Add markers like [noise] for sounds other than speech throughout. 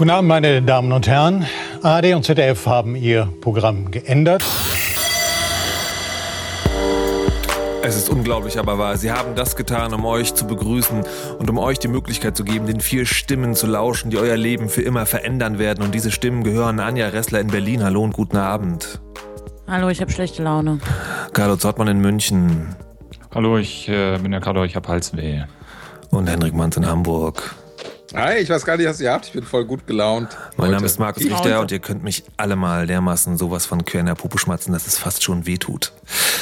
Guten Abend, meine Damen und Herren. ARD und ZDF haben ihr Programm geändert. Es ist unglaublich, aber wahr. Sie haben das getan, um euch zu begrüßen und um euch die Möglichkeit zu geben, den vier Stimmen zu lauschen, die euer Leben für immer verändern werden. Und diese Stimmen gehören Anja Ressler in Berlin. Hallo und guten Abend. Hallo, ich habe schlechte Laune. Carlo Zottmann in München. Hallo, ich äh, bin der Carlo, ich habe Halsweh. Und Henrik Manns in Hamburg. Hi, ich weiß gar nicht, was ihr habt. Ich bin voll gut gelaunt. Mein Name ist Markus Richter und ihr könnt mich alle mal dermaßen sowas von quer in der Puppe schmatzen, dass es fast schon wehtut.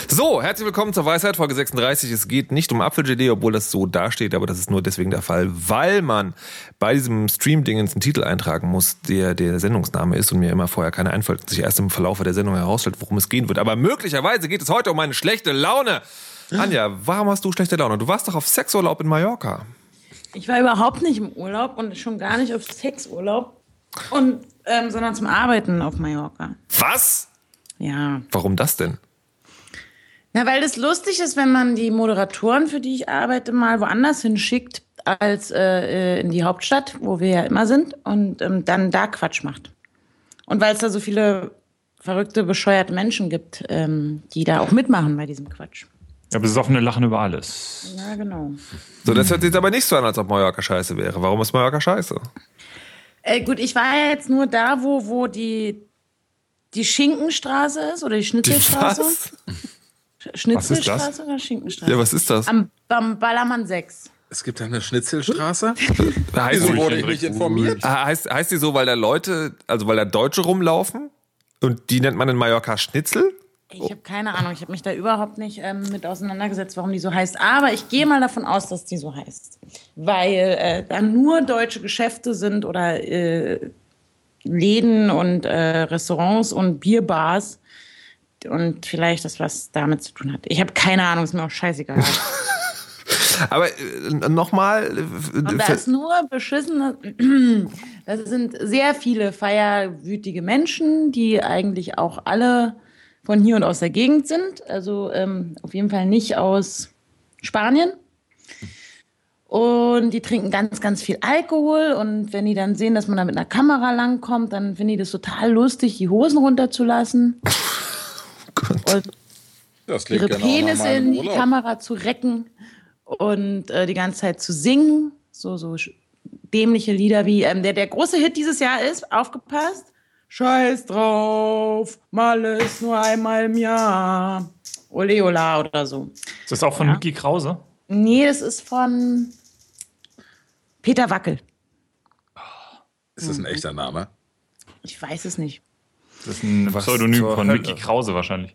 So, herzlich willkommen zur Weisheit, Folge 36. Es geht nicht um Apfelgelee, obwohl das so dasteht, aber das ist nur deswegen der Fall, weil man bei diesem Stream-Dingens einen Titel eintragen muss, der der Sendungsname ist und mir immer vorher keine einfällt und sich erst im Verlauf der Sendung herausstellt, worum es gehen wird. Aber möglicherweise geht es heute um eine schlechte Laune. Anja, warum hast du schlechte Laune? Du warst doch auf Sexurlaub in Mallorca. Ich war überhaupt nicht im Urlaub und schon gar nicht auf Sexurlaub, und, ähm, sondern zum Arbeiten auf Mallorca. Was? Ja. Warum das denn? Na, weil das lustig ist, wenn man die Moderatoren, für die ich arbeite, mal woanders hinschickt als äh, in die Hauptstadt, wo wir ja immer sind, und ähm, dann da Quatsch macht. Und weil es da so viele verrückte, bescheuerte Menschen gibt, ähm, die da auch mitmachen bei diesem Quatsch. Ja, besoffene lachen über alles. Ja, genau. So, das hört sich jetzt aber nicht so an, als ob Mallorca scheiße wäre. Warum ist Mallorca scheiße? Äh, gut, ich war ja jetzt nur da, wo, wo die, die Schinkenstraße ist oder die Schnitzelstraße. Was? Schnitzelstraße oder Schinkenstraße? Ja, was ist das? Am, am Ballermann 6. Es gibt eine Schnitzelstraße. [laughs] heißt, Wieso die, wurde ich nicht informiert? Ah, heißt, heißt die so, weil da Leute, also weil da Deutsche rumlaufen? Und die nennt man in Mallorca Schnitzel? Ich habe keine Ahnung, ich habe mich da überhaupt nicht ähm, mit auseinandergesetzt, warum die so heißt. Aber ich gehe mal davon aus, dass die so heißt. Weil äh, da nur deutsche Geschäfte sind oder äh, Läden und äh, Restaurants und Bierbars. Und vielleicht das was damit zu tun hat. Ich habe keine Ahnung, ist mir auch scheißegal. [laughs] Aber äh, nochmal. Und da ist nur beschissene. [clears throat] Das sind sehr viele feierwütige Menschen, die eigentlich auch alle von hier und aus der Gegend sind. Also ähm, auf jeden Fall nicht aus Spanien. Und die trinken ganz, ganz viel Alkohol. Und wenn die dann sehen, dass man da mit einer Kamera langkommt, dann finden die das total lustig, die Hosen runterzulassen. und Das ihre genau Penisse in die. Kamera zu recken und äh, die ganze Zeit zu singen. So, so dämliche Lieder wie ähm, der, der große Hit dieses Jahr ist, aufgepasst. Scheiß drauf, mal ist nur einmal im Jahr. Ole Ola oder so. Ist das auch von Ja. Mickey Krause? Nee, das ist von Peter Wackel. Ist das ein echter Name? Ich weiß es nicht. Das ist ein Was Pseudonym von? Mickey Krause wahrscheinlich.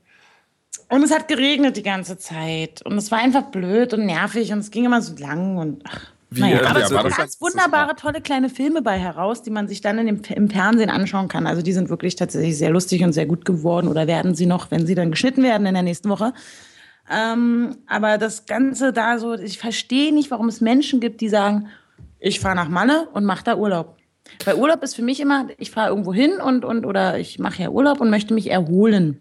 Und es hat geregnet die ganze Zeit. Und es war einfach blöd und nervig und es ging immer so lang und ach, Wie, naja, äh, aber es kommen ganz wunderbare, tolle kleine Filme bei heraus, die man sich dann in dem, im Fernsehen anschauen kann. Also die sind wirklich tatsächlich sehr lustig und sehr gut geworden oder werden sie noch, wenn sie dann geschnitten werden in der nächsten Woche. Ähm, aber das Ganze da so, ich verstehe nicht, warum es Menschen gibt, die sagen, ich fahre nach Malle und mache da Urlaub. Weil Urlaub ist für mich immer, ich fahre irgendwo hin und, und oder ich mache ja Urlaub und möchte mich erholen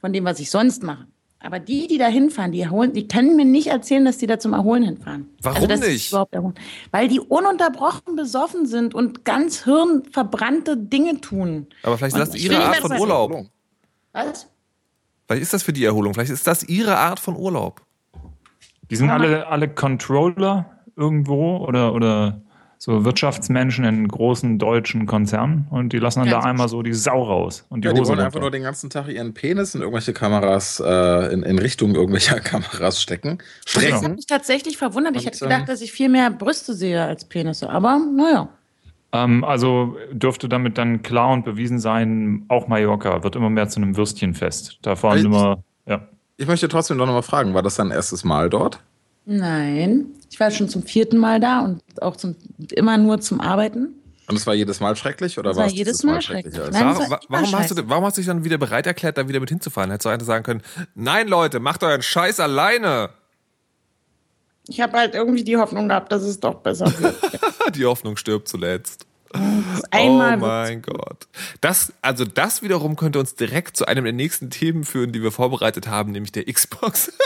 von dem, was ich sonst mache. Aber die, die da hinfahren, die erholen, die können mir nicht erzählen, dass die da zum Erholen hinfahren. Warum also das nicht? Ist überhaupt erholen. Weil die ununterbrochen besoffen sind und ganz hirnverbrannte Dinge tun. aber vielleicht ist das ihre Art von Urlaub. Was? Vielleicht ist das für die Erholung. Vielleicht ist das ihre Art von Urlaub. Die sind alle, alle Controller irgendwo oder, oder so Wirtschaftsmenschen in großen deutschen Konzernen und die lassen dann Ganz da einmal so die Sau raus und die Ja, die Hose wollen einfach nur den ganzen Tag ihren Penis in irgendwelche Kameras, äh, in, in Richtung irgendwelcher [laughs] Kameras stecken. Das hat Strecken. mich tatsächlich verwundert. Ich Und, hätte gedacht, ähm, dass ich viel mehr Brüste sehe als Penisse. Aber naja. Ähm, also dürfte damit dann klar und bewiesen sein, auch Mallorca wird immer mehr zu einem Würstchenfest. Da fahren Echt? immer, ja. Ich möchte trotzdem doch nochmal fragen, war das dein erstes Mal dort? Nein. Ich war schon zum vierten Mal da und auch zum, immer nur zum Arbeiten. Und es war jedes Mal schrecklich oder war war es jedes Mal schrecklich. Nein, Warum, das war warum, hast du, warum hast du dich dann wieder bereit erklärt, da wieder mit hinzufahren? Hättest du einfach sagen können, nein Leute, macht euren Scheiß alleine. Ich habe halt irgendwie die Hoffnung gehabt, dass es doch besser wird. [laughs] Die Hoffnung stirbt zuletzt. Einmal oh mein Gott. Das, also das wiederum könnte uns direkt zu einem der nächsten Themen führen, die wir vorbereitet haben, nämlich der Xbox. [laughs]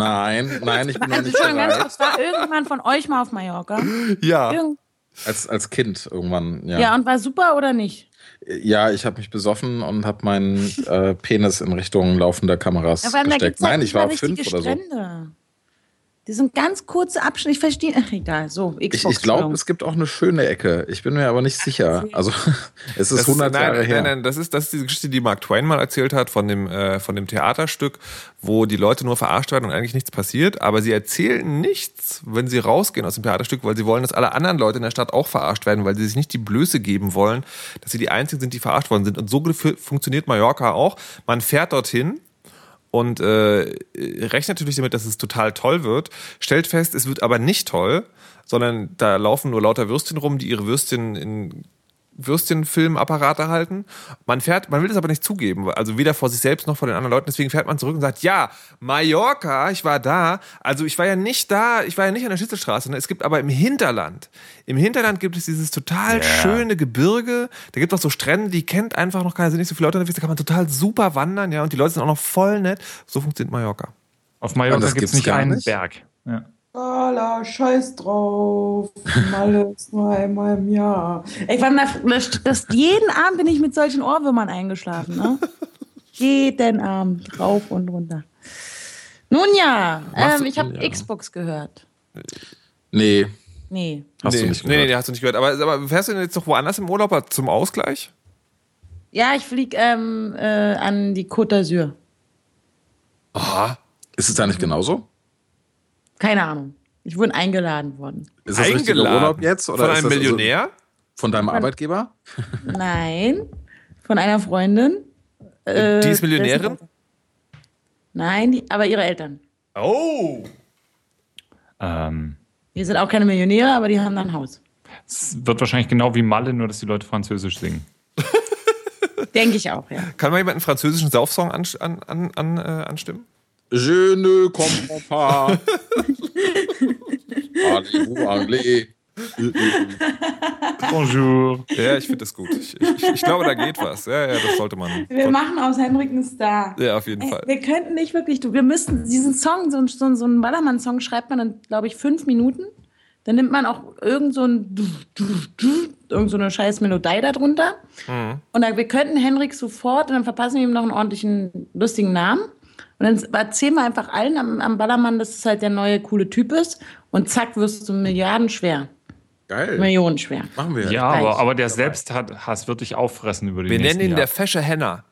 Nein, nein, ich bin noch Also nicht schon ganz bereit. kurz, war irgendwann von euch mal auf Mallorca? ja. Irgend Als, als Kind irgendwann, ja. Ja, und war super oder nicht? Ja, ich habe mich besoffen und habe meinen äh, Penis in Richtung laufender Kameras Aber gesteckt. Nein, ich war mal fünf oder so. Strände. Die sind ganz kurze Abschnitte. Ich verstehe. Ach, egal. So, Ich, Xbox. ich glaube, es gibt auch eine schöne Ecke. Ich bin mir aber nicht sicher. Also, [laughs] es ist 100 nein, Jahre her. Nein, nein, das ist, das ist diese Geschichte, die Mark Twain mal erzählt hat von dem, äh, von dem Theaterstück, wo die Leute nur verarscht werden und eigentlich nichts passiert. Aber sie erzählen nichts, wenn sie rausgehen aus dem Theaterstück, weil sie wollen, dass alle anderen Leute in der Stadt auch verarscht werden, weil sie sich nicht die Blöße geben wollen, dass sie die Einzigen sind, die verarscht worden sind. Und so funktioniert Mallorca auch. Man fährt dorthin, und äh, rechnet natürlich damit, dass es total toll wird, stellt fest, es wird aber nicht toll, sondern da laufen nur lauter Würstchen rum, die ihre Würstchen in Würstchenfilmapparate halten. Man fährt, man will das aber nicht zugeben, also weder vor sich selbst noch vor den anderen Leuten. Deswegen fährt man zurück und sagt, ja, Mallorca, ich war da. Also ich war ja nicht da, ich war ja nicht an der Schnitzelstraße. Ne? Es gibt aber im Hinterland, im Hinterland gibt es dieses total schöne Gebirge. Da gibt es auch so Strände, die kennt einfach noch keiner, sind nicht so viele Leute unterwegs. Da kann man total super wandern, ja. Und die Leute sind auch noch voll nett. So funktioniert Mallorca. Auf Mallorca gibt es nicht einen nicht? Berg. Ja. Voller Scheiß drauf. Alles nur einmal im Jahr. Ich war das, das, jeden Abend bin ich mit solchen Ohrwürmern eingeschlafen. Ne? jeden Abend rauf und runter. Nun ja, ähm, ich habe ja. Xbox gehört. Nee, Nee. hast nee, du nicht nee, gehört. nee, hast du nicht gehört. Aber, aber fährst du denn jetzt noch woanders im Urlaub zum Ausgleich? Ja, ich fliege ähm, äh, an die Côte d'Azur. Aha. Ist es da nicht genauso? Keine Ahnung. Ich wurde eingeladen worden. Ist das Eingeladen Urlaub jetzt? Oder von ist einem also Millionär? von deinem Arbeitgeber? Nein, von einer Freundin. Äh, die ist Millionärin? dessen- Nein, die, aber ihre Eltern. Oh. Ähm, Die sind auch keine Millionäre, aber die haben dann ein Haus. es wird wahrscheinlich genau wie Malle, nur dass die Leute Französisch singen. [laughs] Denke ich auch, ja. Kann mal jemand einen französischen Saufsong an, an, an, äh, anstimmen? Je ne comprends pas. [laughs] Bonjour. Ja, ich finde das gut. Ich, ich, ich glaube, da geht was. Ja, ja, das sollte man. Wir machen aus Henrik einen Star. Ja, auf jeden Ey, Fall. wir könnten nicht wirklich, du, wir müssten diesen Song, so, ein- so, so einen Ballermann-Song schreibt man dann, glaube ich, fünf Minuten. Dann nimmt man auch irgend so, ein, irgend so eine scheiß Melodie darunter. Und dann, wir könnten Henrik sofort, und dann verpassen wir ihm noch einen ordentlichen, lustigen Namen. Und dann erzählen wir einfach allen am, am Ballermann, dass es halt der neue, coole Typ ist. Und zack, wirst du milliardenschwer. Geil. Millionenschwer. Machen wir. Ja, aber, aber der Selbsthass wird dich auffressen über die Wir nächsten nennen ihn der Jahre. fesche Henner.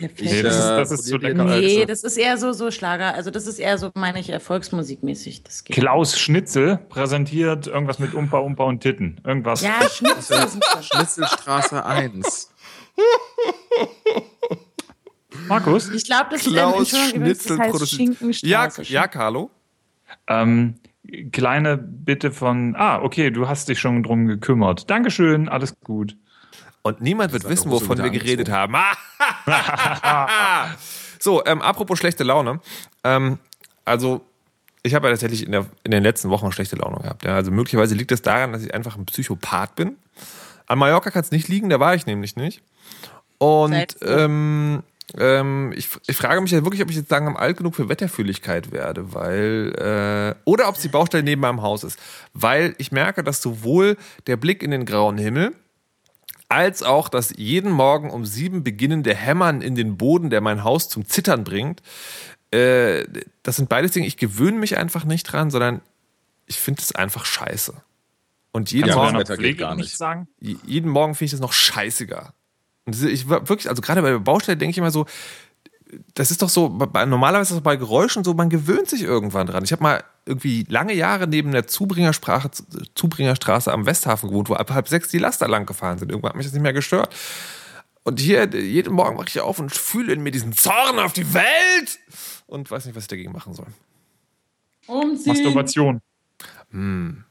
Der Nee, das ist, das ist zu lecker. Nee, Also, das ist eher so, so Schlager. Also das ist eher so, meine ich, erfolgsmusikmäßig. Das geht. Klaus Schnitzel präsentiert irgendwas mit Umpa, Umpa und Titten. Irgendwas. Ja, Schnitzel. Schnitzelstraße 1. Markus? Ich glaube, das Klaus Entschuldigung, übrigens, das Schnitzel heißt produziert. Ja, ja, Carlo. Ähm, kleine Bitte von, ah, okay, du hast dich schon drum gekümmert. Dankeschön, alles gut. Und niemand wird wissen, wovon wir geredet haben. [laughs] so, ähm, apropos schlechte Laune. Ähm, also, ich habe ja tatsächlich in, der, in den letzten Wochen schlechte Laune gehabt. Ja. Also möglicherweise liegt es daran, dass ich einfach ein Psychopath bin. An Mallorca kann es nicht liegen, da war ich nämlich nicht. Und ähm, ähm, ich, ich frage mich ja wirklich, ob ich jetzt langsam alt genug für Wetterfühligkeit werde, weil äh, oder ob es die Baustelle neben meinem Haus ist, weil ich merke, dass sowohl der Blick in den grauen Himmel als auch das jeden Morgen um sieben beginnende Hämmern in den Boden, der mein Haus zum Zittern bringt, äh, das sind beides Dinge. Ich gewöhne mich einfach nicht dran, sondern ich finde es einfach scheiße. Und jeden Kannst Morgen Wetter geht gar nicht jeden Morgen finde ich das noch scheißiger. Ich war wirklich, also gerade bei der Baustelle denke ich immer so, das ist doch so, normalerweise ist das bei Geräuschen so, man gewöhnt sich irgendwann dran. Ich habe mal irgendwie lange Jahre neben der Zubringersprache, Zubringerstraße am Westhafen gewohnt, wo ab halb sechs die Laster lang gefahren sind. Irgendwann hat mich das nicht mehr gestört. Und hier, jeden Morgen wache ich auf und fühle in mir diesen Zorn auf die Welt und weiß nicht, was ich dagegen machen soll. Umziehen. Masturbation. Hm.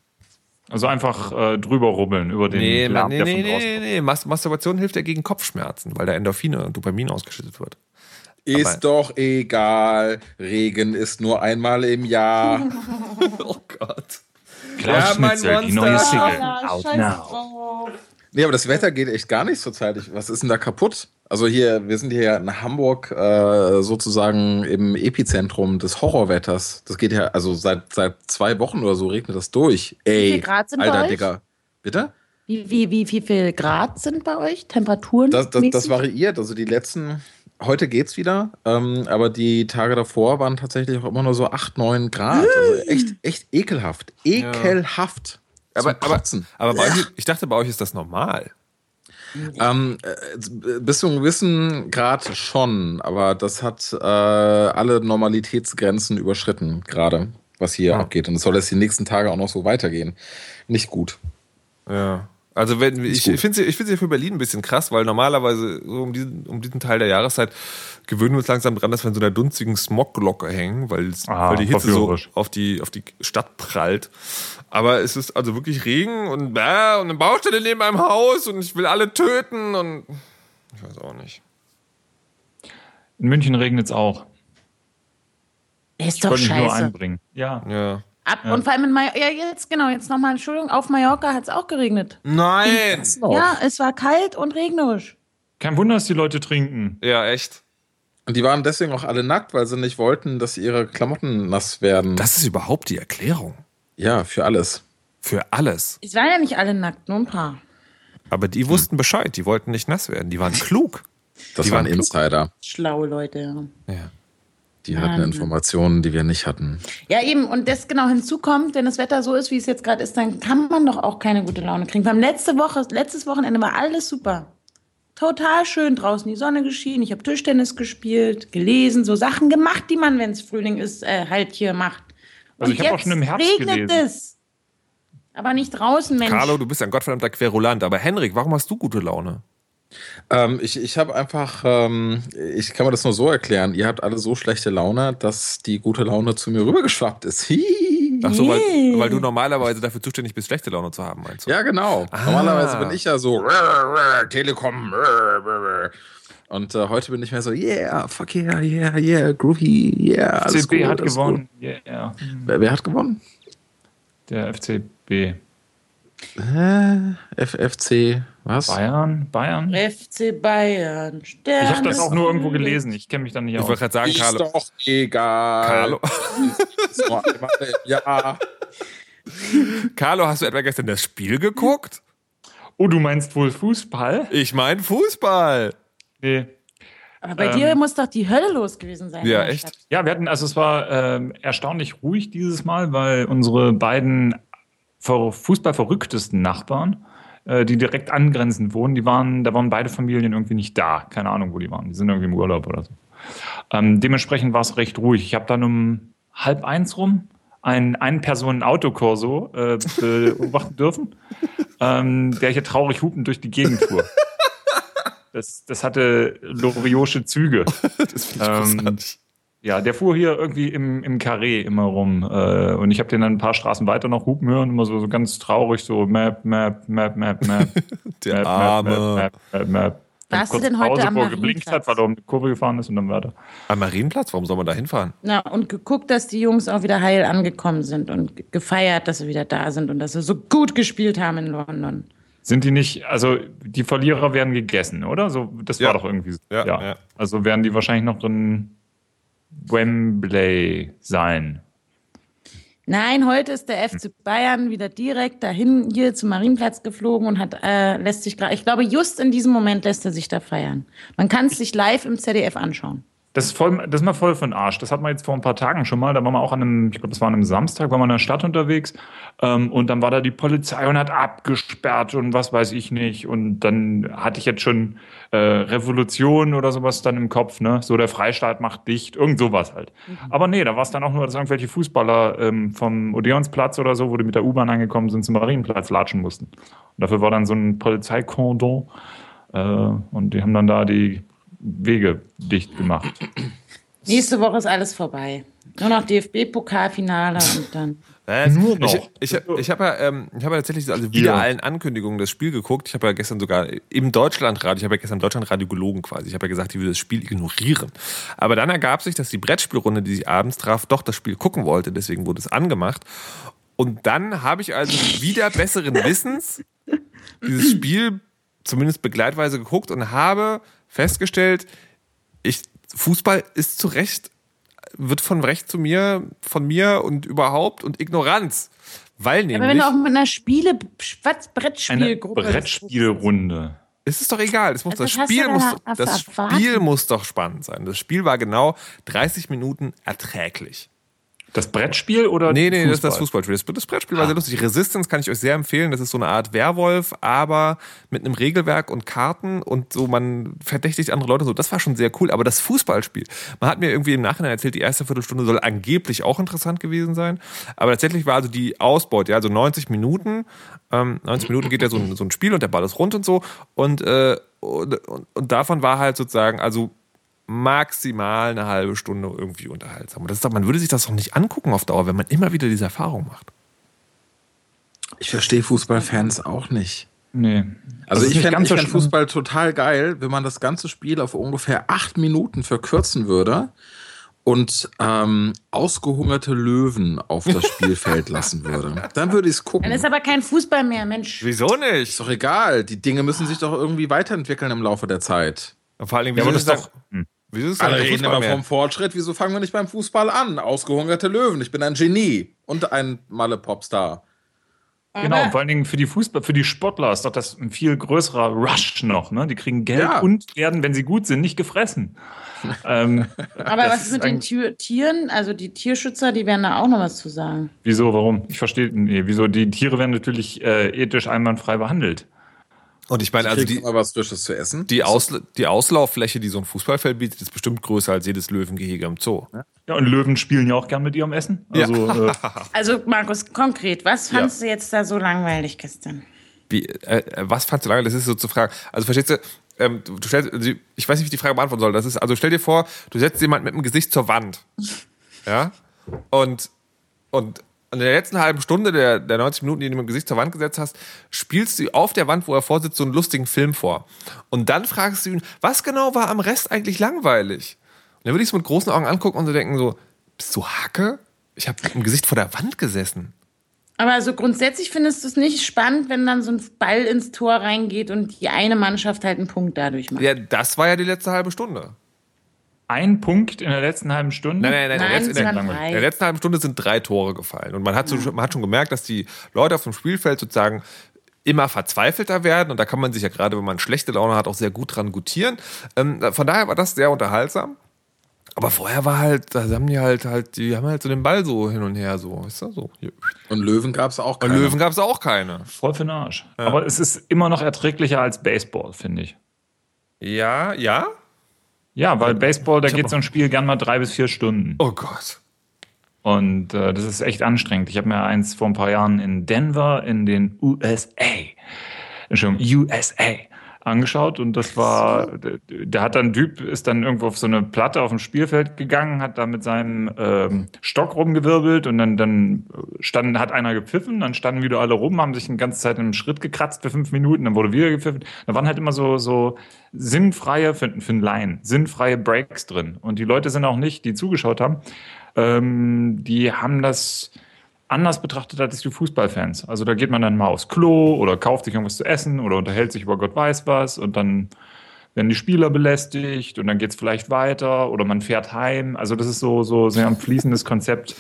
Also einfach äh, drüber rubbeln über den Nee, Lärm, nee, nee, von nee, nee, nee. Mas- Masturbation hilft ja gegen Kopfschmerzen, weil da Endorphine und Dopamin ausgeschüttet wird. Ist Aber- doch egal. Regen ist nur einmal im Jahr. [laughs] Oh Gott. Klaus Ja, Schnitzel, die neue Single. Out now. Nee, aber das Wetter geht echt gar nicht zurzeit. Was ist denn da kaputt? Also hier, wir sind hier ja in Hamburg äh, sozusagen im Epizentrum des Horrorwetters. Das geht ja, also seit, seit zwei Wochen oder so regnet das durch. Ey, viel Grad sind bei Alter, euch? Digga. Bitte? Wie, wie, wie, wie viel Grad sind bei euch? Temperaturen? Das, das, das variiert. Also die letzten, heute geht's wieder, ähm, aber die Tage davor waren tatsächlich auch immer nur so 8, 9 Grad. Also echt, echt ekelhaft. Ekelhaft. Aber, Zum aber, Kotzen. aber bei euch, ich dachte, bei euch ist das normal. Ähm, äh, bis zu einem gewissen Grad schon, aber das hat äh, alle Normalitätsgrenzen überschritten, gerade was hier Ja. abgeht. Und es soll jetzt die nächsten Tage auch noch so weitergehen. Nicht gut. Ja. Also wenn, ich finde es ich find's ja für Berlin ein bisschen krass, weil normalerweise so um diesen, um diesen Teil der Jahreszeit gewöhnen wir uns langsam dran, dass wir in so einer dunstigen Smogglocke hängen, weil, es- Ah, weil die Hitze so auf die, auf die Stadt prallt. Aber es ist also wirklich Regen und, äh, und eine Baustelle neben einem Haus und ich will alle töten und ich weiß auch nicht. In München regnet es auch. Ist Ich doch wollte mich nur scheiße. einbringen. Ja. Ja. Ab, Und vor allem in Mallorca, ja jetzt genau, jetzt nochmal Entschuldigung, auf Mallorca hat es auch geregnet. Nein! Ja, es war kalt und regnerisch. Kein Wunder, dass die Leute trinken. Ja, echt. Und die waren deswegen auch alle nackt, weil sie nicht wollten, dass ihre Klamotten nass werden. Das ist überhaupt die Erklärung. ja, für alles. Für alles. Es waren ja nicht alle nackt, nur ein paar. Aber die wussten Bescheid, die wollten nicht nass werden, die waren klug. Das Die waren waren. Insider. Schlaue Leute, ja. Ja. Die hatten Wahnsinn. Informationen, die wir nicht hatten. Ja, eben, und das genau hinzukommt, wenn das Wetter so ist, wie es jetzt gerade ist, dann kann man doch auch keine gute Laune kriegen. Beim letzte Woche, letztes Wochenende war alles super. Total schön draußen, die Sonne geschienen, ich habe Tischtennis gespielt, gelesen, so Sachen gemacht, die man, wenn es Frühling ist, äh, halt hier macht. Und Also ich hab auch jetzt schon im Herbst regnet gelesen. es. Aber nicht draußen, Mensch. Carlo, du bist ein gottverdammter Querulant. Aber Henrik, warum hast du gute Laune? Ähm, ich ich habe einfach, ähm, ich kann mir das nur so erklären, ihr habt alle so schlechte Laune, dass die gute Laune zu mir rübergeschwappt ist. Hihi. Ach so, weil, weil du normalerweise dafür zuständig bist, schlechte Laune zu haben, meinst du? Ja, genau. Ah. Normalerweise bin ich ja so Telekom. Und äh, heute bin ich mehr so, yeah, fuck yeah, yeah, yeah, groovy, yeah. FCB gut, hat gewonnen. Yeah. Gut. Wer, wer hat gewonnen? Der FCB. Hä? FFC, was? Bayern? Bayern? FC Bayern. Stern Ich habe das auch nur irgendwo gelesen. Ich kenne mich da nicht Ich aus. wollte gerade sagen, Ist Carlo. doch egal. Carlo, [laughs] Ist Jahr. Carlo, hast du etwa gestern das Spiel geguckt? Oh, du meinst wohl Fußball? Ich meine Fußball. Nee. Aber bei Ähm, dir muss doch die Hölle los gewesen sein. Ja, der echt? Stadt. Ja, wir hatten, also es war ähm, erstaunlich ruhig dieses Mal, weil unsere beiden ver- fußballverrücktesten Nachbarn, äh, die direkt angrenzend wohnen, die waren, da waren beide Familien irgendwie nicht da. Keine Ahnung, wo die waren. Die sind irgendwie im Urlaub oder so. Ähm, dementsprechend war es recht ruhig. Ich habe dann um halb eins rum einen Ein-Personen-Autokorso äh, beobachten [laughs] dürfen, ähm, der hier traurig hupend durch die Gegend fuhr. [laughs] Das, das hatte loriosche Züge. Das finde ich Ähm, großartig. Ja, der fuhr hier irgendwie im, im Carré immer rum. Äh, und ich habe den dann ein paar Straßen weiter noch hupen hören, immer so, so ganz traurig, so Map, Map, Map, Map, Map. [laughs] Der Map, Arme. Map, Map, Map, Map. Warst du denn heute Pause, am wo er geblinkt Marienplatz? hat, weil er um die Kurve gefahren ist und dann weiter. Am Marienplatz, warum soll man da hinfahren? Na, und geguckt, dass die Jungs auch wieder heil angekommen sind und ge- gefeiert, dass sie wieder da sind und dass sie so gut gespielt haben in London. Sind die nicht, also die Verlierer werden gegessen, oder? So, das Ja. war doch irgendwie so. Ja, ja. Also werden die wahrscheinlich noch in Wembley sein. Nein, heute ist der FC Bayern wieder direkt dahin hier zum Marienplatz geflogen und hat äh, lässt sich gerade, ich glaube, just in diesem Moment lässt er sich da feiern. Man kann es sich live im ZDF anschauen. Das ist, voll, das ist mal voll von Arsch. Das hat man jetzt vor ein paar Tagen schon mal. Da waren wir auch an einem, ich glaube, das war an einem Samstag, waren wir in der Stadt unterwegs. Ähm, und dann war da die Polizei und hat abgesperrt und was weiß ich nicht. Und dann hatte ich jetzt schon äh, Revolution oder sowas dann im Kopf, ne? So der Freistaat macht dicht, irgend sowas halt. Aber nee, da war es dann auch nur, dass irgendwelche Fußballer ähm, vom Odeonsplatz oder so, wo die mit der U-Bahn angekommen sind, zum Marienplatz latschen mussten. Und dafür war dann so ein Polizeikordon. Äh, und die haben dann da die Wege dicht gemacht. Nächste Woche ist alles vorbei. Nur noch DFB-Pokalfinale und dann. Nur noch. Ich, ich, ich habe ja, ähm, ich hab ja tatsächlich also wieder Ja. allen Ankündigungen das Spiel geguckt. Ich habe ja gestern sogar im Deutschlandradio, ich habe ja gestern im Deutschlandradio gelogen quasi. Ich habe ja gesagt, ich würde das Spiel ignorieren. Aber dann ergab sich, dass die Brettspielrunde, die sich abends traf, doch das Spiel gucken wollte. Deswegen wurde es angemacht. Und dann habe ich also wieder besseren Wissens dieses Spiel zumindest begleitweise geguckt und habe festgestellt, ich, Fußball ist zu Recht, wird von Recht zu mir, von mir und überhaupt und Ignoranz Weil nämlich. Aber wenn du auch mit einer Spiele, Brettspielgruppe. Eine Brettspielrunde. Es ist doch egal. Es muss, Also das Spiel muss, da das? Spiel muss doch spannend sein. Das Spiel war genau 30 Minuten erträglich. Das Brettspiel oder Nee, nee, das ist Fußball? das Fußballspiel. Das, das Brettspiel war sehr lustig. Resistance kann ich euch sehr empfehlen. Das ist so eine Art Werwolf, aber mit einem Regelwerk und Karten und so, man verdächtigt andere Leute so. Das war schon sehr cool. Aber das Fußballspiel, man hat mir irgendwie im Nachhinein erzählt, die erste Viertelstunde soll angeblich auch interessant gewesen sein. Aber tatsächlich war also die Ausbeute, ja, also 90 Minuten. Ähm, 90 Minuten geht ja so ein, so ein Spiel und der Ball ist rund und so. Und, äh, und, und, und davon war halt sozusagen, also maximal eine halbe Stunde irgendwie unterhaltsam. Und das ist doch, man würde sich das doch nicht angucken auf Dauer, wenn man immer wieder diese Erfahrung macht. Ich verstehe Fußballfans auch nicht. Nee. Also ich fände fänd. Fußball total geil, wenn man das ganze Spiel auf ungefähr acht Minuten verkürzen würde und ähm, ausgehungerte Löwen auf das Spielfeld [laughs] lassen würde. Dann würde ich es gucken. Dann ist aber kein Fußball mehr, Mensch. Wieso nicht? Ist doch egal. Die Dinge müssen sich doch irgendwie weiterentwickeln im Laufe der Zeit. Und vor allen Dingen, Ja, wieso aber ist das doch. Hm. Wieso ist Alle reden immer vom Fortschritt. Wieso fangen wir nicht beim Fußball an? Ausgehungerte Löwen. Ich bin ein Genie und ein Malle-Popstar. Genau, und vor allen Dingen für die Fußball, für die Sportler ist doch das ein viel größerer Rush noch. Ne? Die kriegen Geld Ja. und werden, wenn sie gut sind, nicht gefressen. [laughs] ähm, Aber was ist mit den Tier Tieren? Also die Tierschützer, die werden da auch noch was zu sagen. Wieso, warum? Ich verstehe, nee, wieso? Die Tiere werden natürlich äh, ethisch einwandfrei behandelt. Und ich meine, also die, was Frisches zu essen. die, Ausl die Auslauffläche, die so ein Fußballfeld bietet, ist bestimmt größer als jedes Löwengehege im Zoo. Ja, und Löwen spielen ja auch gern mit ihrem Essen. Also, äh, [laughs] Also Markus, konkret, was fandst du jetzt da so langweilig gestern? Wie, äh, äh, was fandst du lange? Das ist so zu fragen. Also verstehst du, ähm, du, du stellst, also ich weiß nicht, wie ich die Frage beantworten soll. Das ist, also stell dir vor, du setzt jemanden mit dem Gesicht zur Wand. [laughs] Ja? Und, und in der letzten halben Stunde der, der 90 Minuten, die du mit dem Gesicht zur Wand gesetzt hast, spielst du auf der Wand, wo er vorsitzt, so einen lustigen Film vor. Und dann fragst du ihn, was genau war am Rest eigentlich langweilig? Und dann würde ich es mit großen Augen angucken und so denken so, bist du Hacke? Ich habe dem Gesicht vor der Wand gesessen. Aber also grundsätzlich findest du es nicht spannend, wenn dann so ein Ball ins Tor reingeht und die eine Mannschaft halt einen Punkt dadurch macht. Ja, das war ja die letzte halbe Stunde. Ein Punkt in der letzten halben Stunde. Nein, nein, nein. Nein, in, der, in der- in der letzten halben Stunde sind drei Tore gefallen. Und man hat, so, man hat schon gemerkt, dass die Leute auf dem Spielfeld sozusagen immer verzweifelter werden. Und da kann man sich ja gerade, wenn man schlechte Laune hat, auch sehr gut dran gutieren. Ähm, von daher war das sehr unterhaltsam. Aber vorher war halt, da haben die halt, halt, die haben halt so den Ball so hin und her, so, weißt du, so. Hier. Und Löwen gab es auch keine. Löwen gab es auch keine. Voll für den Arsch. Aber es ist immer noch erträglicher als Baseball, finde ich. Ja, ja? Ja, weil Baseball, da geht so ein Spiel gern mal drei bis vier Stunden. Oh Gott. Und äh, das ist echt anstrengend. Ich habe mir eins vor ein paar Jahren in Denver in den USA, Entschuldigung, USA angeschaut und das war, da hat dann ein Typ, ist dann irgendwo auf so eine Platte auf dem Spielfeld gegangen, hat da mit seinem ähm, Stock rumgewirbelt und dann, dann stand, hat einer gepfiffen, dann standen wieder alle rum, haben sich eine ganze Zeit im Schritt gekratzt für fünf Minuten, dann wurde wieder gepfiffen. Da waren halt immer so, so sinnfreie, für, für einen Laien, sinnfreie Breaks drin. Und die Leute sind auch nicht, die zugeschaut haben, ähm, die haben das anders betrachtet als die Fußballfans. Also da geht man dann mal aufs Klo oder kauft sich irgendwas zu essen oder unterhält sich über Gott weiß was und dann werden die Spieler belästigt und dann geht's vielleicht weiter oder man fährt heim. Also das ist so, so sehr ein fließendes Konzept.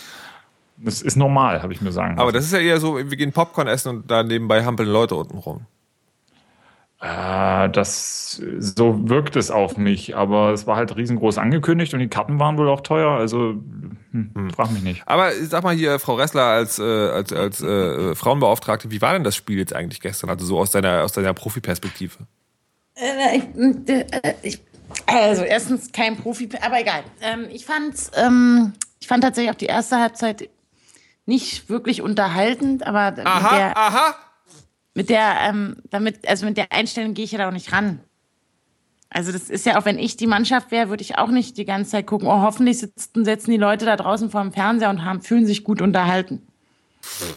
Das ist normal, habe ich mir sagen Aber das ist ja eher so, wir gehen Popcorn essen und da nebenbei hampeln Leute unten rum. Äh, das, so wirkt es auf mich, aber es war halt riesengroß angekündigt und die Karten waren wohl auch teuer, also hm, frag mich nicht. Aber sag mal hier, Frau Ressler als, äh, als, als äh, Frauenbeauftragte, wie war denn das Spiel jetzt eigentlich gestern? Also so aus deiner, aus deiner Profiperspektive. Äh, ich, äh, ich, also erstens kein Profi, aber egal. Ähm, ich fand, ähm, ich fand tatsächlich auch die erste Halbzeit nicht wirklich unterhaltend, aber Aha, der, aha. Mit der, ähm, damit, also mit der Einstellung gehe ich ja da auch nicht ran. Also das ist ja auch, wenn ich die Mannschaft wäre, würde ich auch nicht die ganze Zeit gucken, oh, hoffentlich sitzen, setzen die Leute da draußen vor dem Fernseher und haben, fühlen sich gut unterhalten.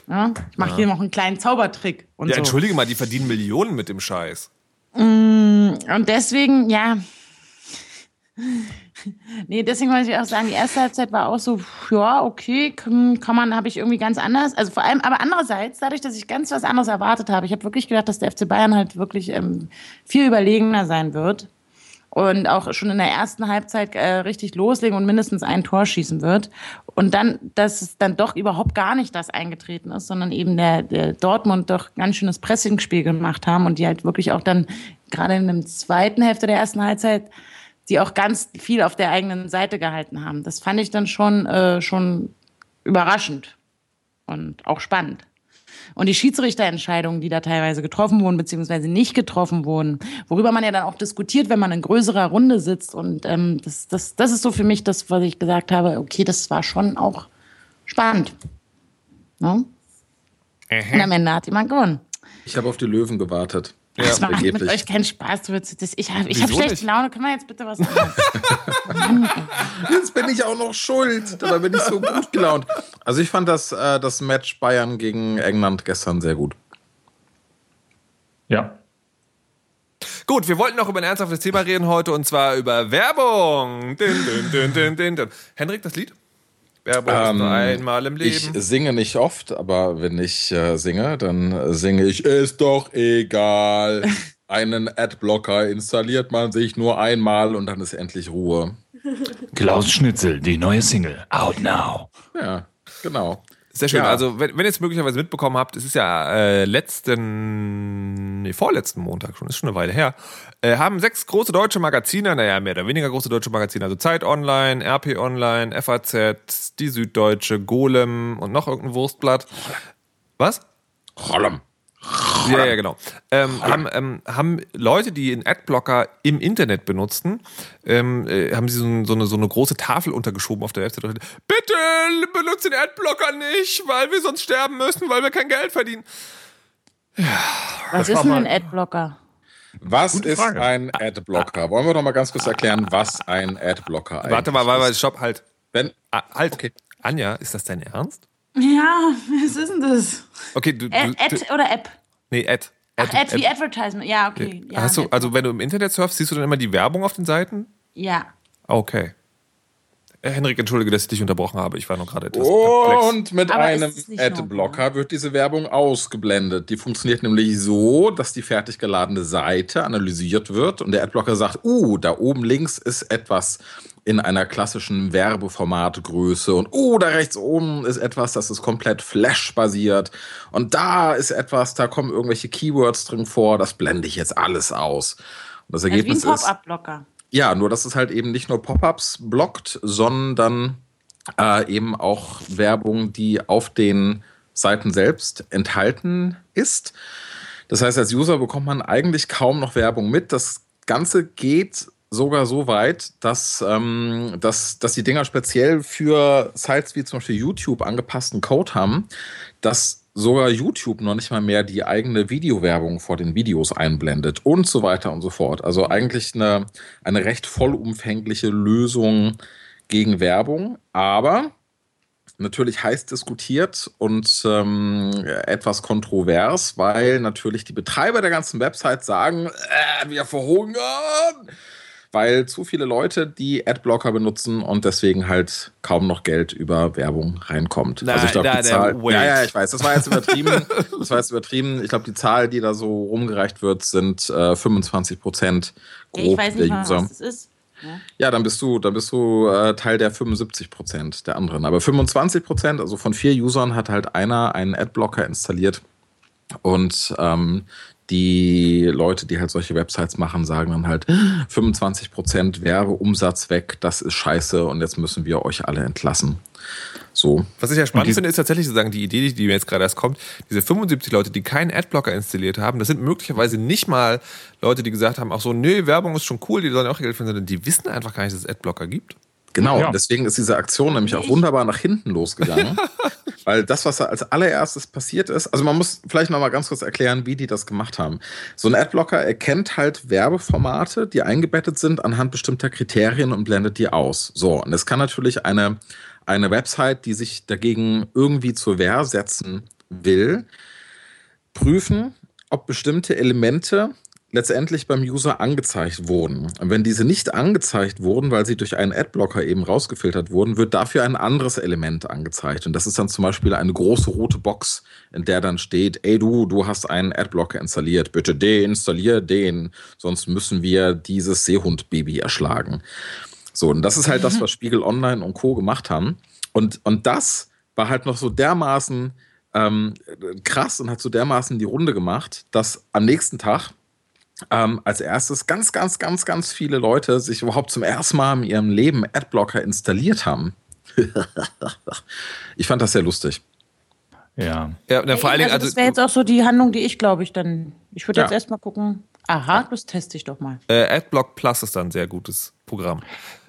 Ja? Ich mache hier noch einen kleinen Zaubertrick und Ja, so. entschuldige mal, die verdienen Millionen mit dem Scheiß. Und deswegen, ja. [laughs] Nee, deswegen wollte ich auch sagen, die erste Halbzeit war auch so, ja, okay, kann, man, habe ich irgendwie ganz anders. Also vor allem, aber andererseits, dadurch, dass ich ganz was anderes erwartet habe, ich habe wirklich gedacht, dass der FC Bayern halt wirklich ähm, viel überlegener sein wird. und auch schon in der ersten Halbzeit äh, richtig loslegen und mindestens ein Tor schießen wird. Und dann, dass es dann doch überhaupt gar nicht das eingetreten ist, sondern eben der, der Dortmund doch ganz schönes Pressingspiel gemacht haben und die halt wirklich auch dann gerade in der zweiten Hälfte der ersten Halbzeit die auch ganz viel auf der eigenen Seite gehalten haben. Das fand ich dann schon, äh, schon überraschend und auch spannend. Und die Schiedsrichterentscheidungen, die da teilweise getroffen wurden, beziehungsweise nicht getroffen wurden, worüber man ja dann auch diskutiert, wenn man in größerer Runde sitzt. Und ähm, das, das, das ist so für mich das, was ich gesagt habe, okay, das war schon auch spannend. Ne? Und am Ende hat jemand gewonnen. Ich habe auf die Löwen gewartet. Ja, das macht mit euch keinen Spaß. Du willst das, ich habe ich hab schlechte Laune. Können wir jetzt bitte was machen? [laughs] jetzt bin ich auch noch schuld. Dabei bin ich so gut gelaunt. Also ich fand das, äh, das Match Bayern gegen England gestern sehr gut. Ja. Gut, wir wollten noch über ein ernsthaftes Thema reden heute und zwar über Werbung. Din, din, din, Henrik, das Lied? Werbung ähm, nur einmal im Leben. Ich singe nicht oft, aber wenn ich äh, singe, dann singe ich, ist doch egal. [laughs] Einen Adblocker installiert man sich nur einmal und dann ist endlich Ruhe. Klaus Schnitzel, die neue Single, out now. Ja, genau. Sehr schön. Ja. Also, wenn, wenn ihr es möglicherweise mitbekommen habt, es ist ja äh, letzten, nee, vorletzten Montag schon, ist schon eine Weile her, äh, haben sechs große deutsche Magazine, naja, mehr oder weniger große deutsche Magazine, also Zeit Online, RP Online, FAZ, die Süddeutsche, Golem und noch irgendein Wurstblatt. Was? Golem. Ja, ja, genau. Ähm, haben, ähm, haben Leute, die einen Adblocker im Internet benutzten, ähm, äh, haben sie so, so, eine, so eine große Tafel untergeschoben auf der Website. Bitte benutzt den Adblocker nicht, weil wir sonst sterben müssen, weil wir kein Geld verdienen. Ja, was ist denn ein Adblocker? Was ist ein Adblocker? Wollen wir doch mal ganz kurz erklären, was ein Adblocker eigentlich ist? Warte mal, warte mal, stopp, halt. Wenn, ah, halt. Okay. Anja, ist das dein Ernst? Ja, was ist denn das? Okay, du. du Ad, Ad oder App? Nee, Ad. Ad, Ach, Ad, Ad wie Advertisement. Ja, okay. Ja, Hast du, also wenn du im Internet surfst, siehst du dann immer die Werbung auf den Seiten? Ja. Okay. Äh, Henrik, entschuldige, dass ich dich unterbrochen habe. Ich war noch gerade etwas. Und mit Aber einem Adblocker wird diese Werbung ausgeblendet. Die funktioniert nämlich so, dass die fertig geladene Seite analysiert wird und der Adblocker sagt: Uh, da oben links ist etwas in einer klassischen Werbeformatgröße und oh, da rechts oben ist etwas, das ist komplett Flash-basiert und da ist etwas, da kommen irgendwelche Keywords drin vor, das blende ich jetzt alles aus. Und das Ergebnis also wie ein Pop-up-Blocker. Ja, nur dass es halt eben nicht nur Pop-ups blockt, sondern äh, eben auch Werbung, die auf den Seiten selbst enthalten ist. Das heißt, als User bekommt man eigentlich kaum noch Werbung mit. Das Ganze geht sogar so weit, dass, ähm, dass, dass die Dinger speziell für Sites wie zum Beispiel YouTube angepassten Code haben, dass sogar YouTube noch nicht mal mehr die eigene Videowerbung vor den Videos einblendet und so weiter und so fort. Also eigentlich eine, eine recht vollumfängliche Lösung gegen Werbung, aber natürlich heiß diskutiert und ähm, etwas kontrovers, weil natürlich die Betreiber der ganzen Website sagen, äh, wir verhungern weil zu viele Leute die Adblocker benutzen und deswegen halt kaum noch Geld über Werbung reinkommt. Nein, also ich glaube, die Zahl. Ja, ja, ich weiß, das war jetzt übertrieben. [laughs] das war jetzt übertrieben. Ich glaube, die Zahl, die da so rumgereicht wird, sind äh, 25 Prozent grob ich weiß nicht der User. was das ist. Ja. ja, dann bist du, dann bist du äh, Teil der 75 Prozent der anderen. Aber 25 Prozent, also von vier Usern, hat halt einer einen Adblocker installiert. Und ähm, die Leute, die halt solche Websites machen, sagen dann halt 25% Werbeumsatz weg, das ist scheiße und jetzt müssen wir euch alle entlassen. So. Was ich ja spannend finde, ist tatsächlich sozusagen die Idee, die mir jetzt gerade erst kommt, diese 75 Leute, die keinen Adblocker installiert haben, das sind möglicherweise nicht mal Leute, die gesagt haben, ach so, nö, Werbung ist schon cool, die sollen auch Geld finden, sondern die wissen einfach gar nicht, dass es Adblocker gibt. Genau, ja. deswegen ist diese Aktion nämlich auch wunderbar nach hinten losgegangen. [laughs] weil das, was da als allererstes passiert ist, also man muss vielleicht noch mal ganz kurz erklären, wie die das gemacht haben. So ein Adblocker erkennt halt Werbeformate, die eingebettet sind anhand bestimmter Kriterien und blendet die aus. So, und es kann natürlich eine, eine Website, die sich dagegen irgendwie zur Wehr setzen will, prüfen, ob bestimmte Elemente letztendlich beim User angezeigt wurden. Und wenn diese nicht angezeigt wurden, weil sie durch einen Adblocker eben rausgefiltert wurden, wird dafür ein anderes Element angezeigt. Und das ist dann zum Beispiel eine große rote Box, in der dann steht, ey du, du hast einen Adblocker installiert, bitte deinstallier den, sonst müssen wir dieses Seehundbaby erschlagen. So, und das ist halt das, was Spiegel Online und Co. gemacht haben. Und, und das war halt noch so dermaßen ähm, krass und hat so dermaßen die Runde gemacht, dass am nächsten Tag ähm, als erstes ganz, ganz, ganz, ganz viele Leute sich überhaupt zum ersten Mal in ihrem Leben Adblocker installiert haben. [laughs] ich fand das sehr lustig. Ja. Ja, na, vor allen Dingen, also also, das wäre jetzt auch so die Handlung, die ich glaube ich dann. Ich würde Ja. jetzt erstmal gucken. Aha, das teste ich doch mal. äh, Adblock Plus ist dann ein sehr gutes Programm.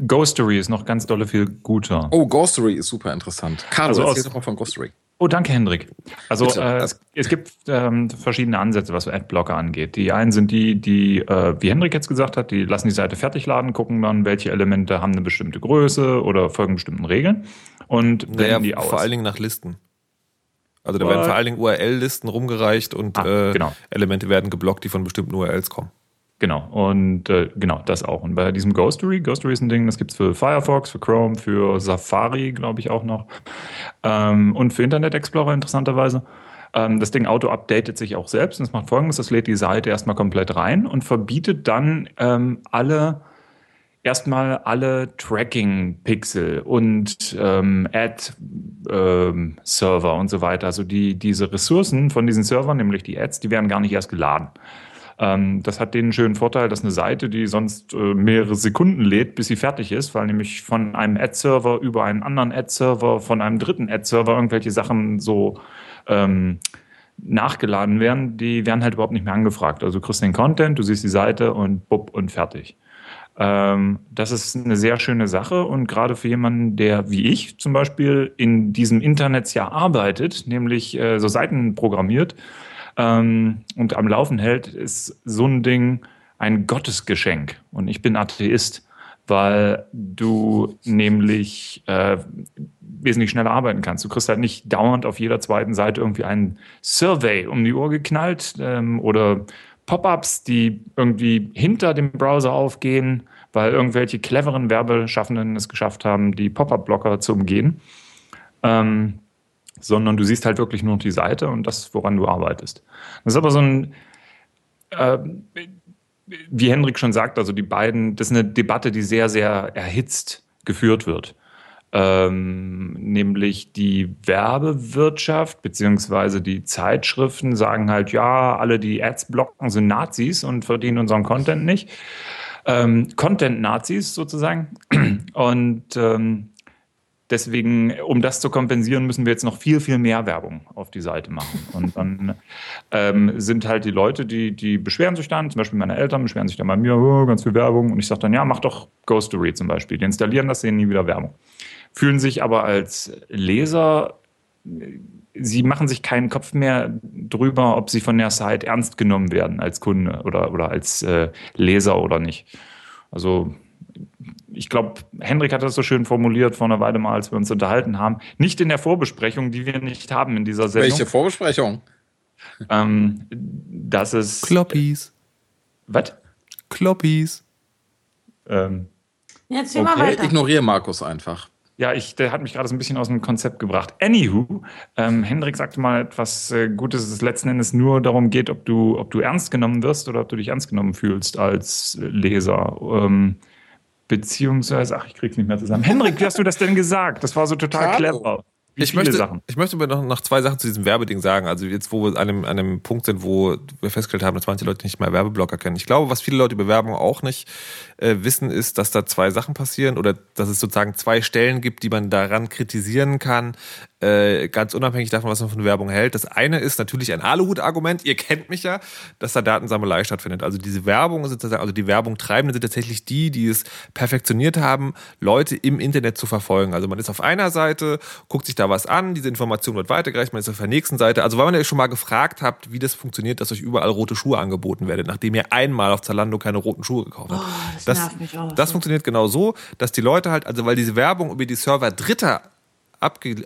Ghostery ist noch ganz dolle viel guter. Oh, Ghostery ist super interessant. Carlo, Also erzähl doch mal von Ghostery. Oh, danke, Hendrik. Also äh, es gibt ähm, verschiedene Ansätze, was Adblocker angeht. Die einen sind die, die, äh, wie Hendrik jetzt gesagt hat, die lassen die Seite fertig laden, gucken dann, welche Elemente haben eine bestimmte Größe oder folgen bestimmten Regeln und Naja, blenden die aus. vor allen Dingen nach Listen. Also da werden vor allen Dingen URL-Listen rumgereicht und Ah, äh, genau. Elemente werden geblockt, die von bestimmten URLs kommen. Genau, und äh, genau, das auch. Und bei diesem Ghostery, Ghostery ist ein Ding, das gibt's für Firefox, für Chrome, für Safari, glaube ich auch noch. Ähm, und für Internet Explorer interessanterweise. Ähm, das Ding auto-updatet sich auch selbst. Und es macht folgendes: Das lädt die Seite erstmal komplett rein und verbietet dann ähm, alle erstmal alle Tracking-Pixel und ähm, Ad-Server und so weiter. Also die, diese Ressourcen von diesen Servern, nämlich die Ads, die werden gar nicht erst geladen. Ähm, das hat den schönen Vorteil, dass eine Seite, die sonst äh, mehrere Sekunden lädt, bis sie fertig ist, weil nämlich von einem Ad-Server über einen anderen Ad-Server, von einem dritten Ad-Server irgendwelche Sachen so ähm, nachgeladen werden, die werden halt überhaupt nicht mehr angefragt. Also du kriegst den Content, du siehst die Seite und bupp und fertig. Ähm, das ist eine sehr schöne Sache und gerade für jemanden, der wie ich zum Beispiel in diesem Internetsjahr arbeitet, nämlich äh, so Seiten programmiert ähm, und am Laufen hält, ist so ein Ding ein Gottesgeschenk. Und ich bin Atheist, weil du nämlich äh, wesentlich schneller arbeiten kannst. Du kriegst halt nicht dauernd auf jeder zweiten Seite irgendwie einen Survey um die Uhr geknallt ähm, oder Pop-ups, die irgendwie hinter dem Browser aufgehen, weil irgendwelche cleveren Werbeschaffenden es geschafft haben, die Pop-up-Blocker zu umgehen. Ähm, sondern du siehst halt wirklich nur die Seite und das, woran du arbeitest. Das ist aber so ein, äh, wie Henrik schon sagt, also die beiden, das ist eine Debatte, die sehr, sehr erhitzt geführt wird. Ähm, nämlich die Werbewirtschaft beziehungsweise die Zeitschriften sagen halt, ja, alle, die Ads blocken, sind Nazis und verdienen unseren Content nicht. Ähm, Content-Nazis sozusagen. Und ähm, deswegen, um das zu kompensieren, müssen wir jetzt noch viel, viel mehr Werbung auf die Seite machen. Und dann [laughs] ähm, sind halt die Leute, die, die beschweren sich dann, zum Beispiel meine Eltern beschweren sich dann bei mir, oh, ganz viel Werbung. Und ich sage dann, ja, mach doch Ghostory zum Beispiel. Die installieren das, sehen nie wieder Werbung. Fühlen sich aber als Leser, sie machen sich keinen Kopf mehr drüber, ob sie von der Site ernst genommen werden als Kunde oder, oder als äh, Leser oder nicht. Also ich glaube, Hendrik hat das so schön formuliert vor einer Weile mal, als wir uns unterhalten haben. Nicht in der Vorbesprechung, die wir nicht haben in dieser Sendung. Welche Vorbesprechung? Ähm, dass es. Kloppies. Was? Kloppies. Ähm, Jetzt zieh mal Okay, weiter. ignoriere Markus einfach. ja, ich, der hat mich gerade so ein bisschen aus dem Konzept gebracht. Anywho, ähm, Hendrik sagte mal etwas äh, Gutes, dass es letzten Endes nur darum geht, ob du, ob du ernst genommen wirst oder ob du dich ernst genommen fühlst als Leser. Ähm, beziehungsweise, ach, ich krieg's nicht mehr zusammen. Hendrik, wie hast du das denn gesagt? Das war so total Carlo. clever. Wie Ich möchte, Sachen. ich möchte aber noch, noch zwei Sachen zu diesem Werbeding sagen. Also jetzt, wo wir an einem, an einem Punkt sind, wo wir festgestellt haben, dass manche Leute nicht mal Werbeblocker kennen. Ich glaube, was viele Leute über Werbung auch nicht äh, wissen, ist, dass da zwei Sachen passieren oder dass es sozusagen zwei Stellen gibt, die man daran kritisieren kann, äh, ganz unabhängig davon, was man von Werbung hält. Das eine ist natürlich ein Aluhut-Argument. Ihr kennt mich ja, dass da Datensammelei stattfindet. Also diese Werbung sind sozusagen, also die Werbung treibenden sind tatsächlich die, die es perfektioniert haben, Leute im Internet zu verfolgen. Also man ist auf einer Seite, guckt sich da was an, diese Information wird weitergereicht, man ist auf der nächsten Seite. Also weil man ja schon mal gefragt habt, wie das funktioniert, dass euch überall rote Schuhe angeboten werden, nachdem ihr einmal auf Zalando keine roten Schuhe gekauft habt. Oh, das nervt mich auch. Das funktioniert genau so, dass die Leute halt, also weil diese Werbung über die Server Dritter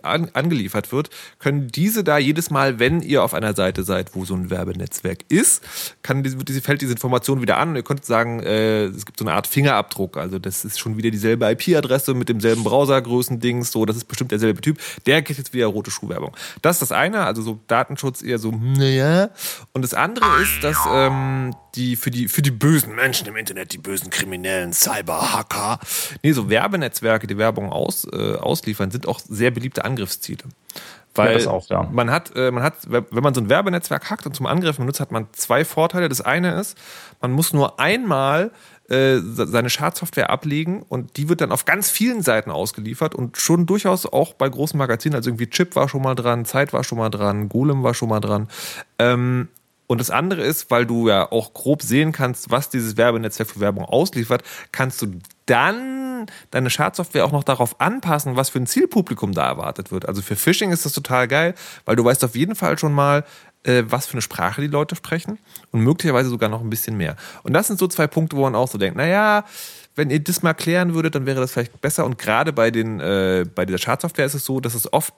an, angeliefert wird, können diese da jedes Mal, wenn ihr auf einer Seite seid, wo so ein Werbenetzwerk ist, kann diese, fällt diese Information wieder an. Und ihr könnt sagen, äh, es gibt so eine Art Fingerabdruck. Also das ist schon wieder dieselbe IP-Adresse mit demselben Browsergrößendings. So, das ist bestimmt derselbe Typ. Der kriegt jetzt wieder rote Schuhwerbung. Das ist das eine. Also so Datenschutz eher so, naja. Und das andere ist, dass ähm, die für die für die bösen Menschen im Internet, die bösen kriminellen Cyberhacker, nee, so Werbenetzwerke, die Werbung aus, äh, ausliefern, sind auch sehr beliebte Angriffsziele. Weil ja, auch, ja. man hat, äh, man hat, wenn man so ein Werbenetzwerk hackt und zum Angriff benutzt, hat man zwei Vorteile. Das eine ist, man muss nur einmal äh, seine Schadsoftware ablegen und die wird dann auf ganz vielen Seiten ausgeliefert und schon durchaus auch bei großen Magazinen, also irgendwie Chip war schon mal dran, Zeit war schon mal dran, Golem war schon mal dran. Ähm, und das andere ist, weil du ja auch grob sehen kannst, was dieses Werbenetzwerk für Werbung ausliefert, kannst du dann deine Schadsoftware auch noch darauf anpassen, was für ein Zielpublikum da erwartet wird. Also für Phishing ist das total geil, weil du weißt auf jeden Fall schon mal, äh, was für eine Sprache die Leute sprechen und möglicherweise sogar noch ein bisschen mehr. Und das sind so zwei Punkte, wo man auch so denkt, naja, wenn ihr das mal klären würdet, dann wäre das vielleicht besser. Und gerade bei den, äh, bei dieser Schadsoftware ist es so, dass es oft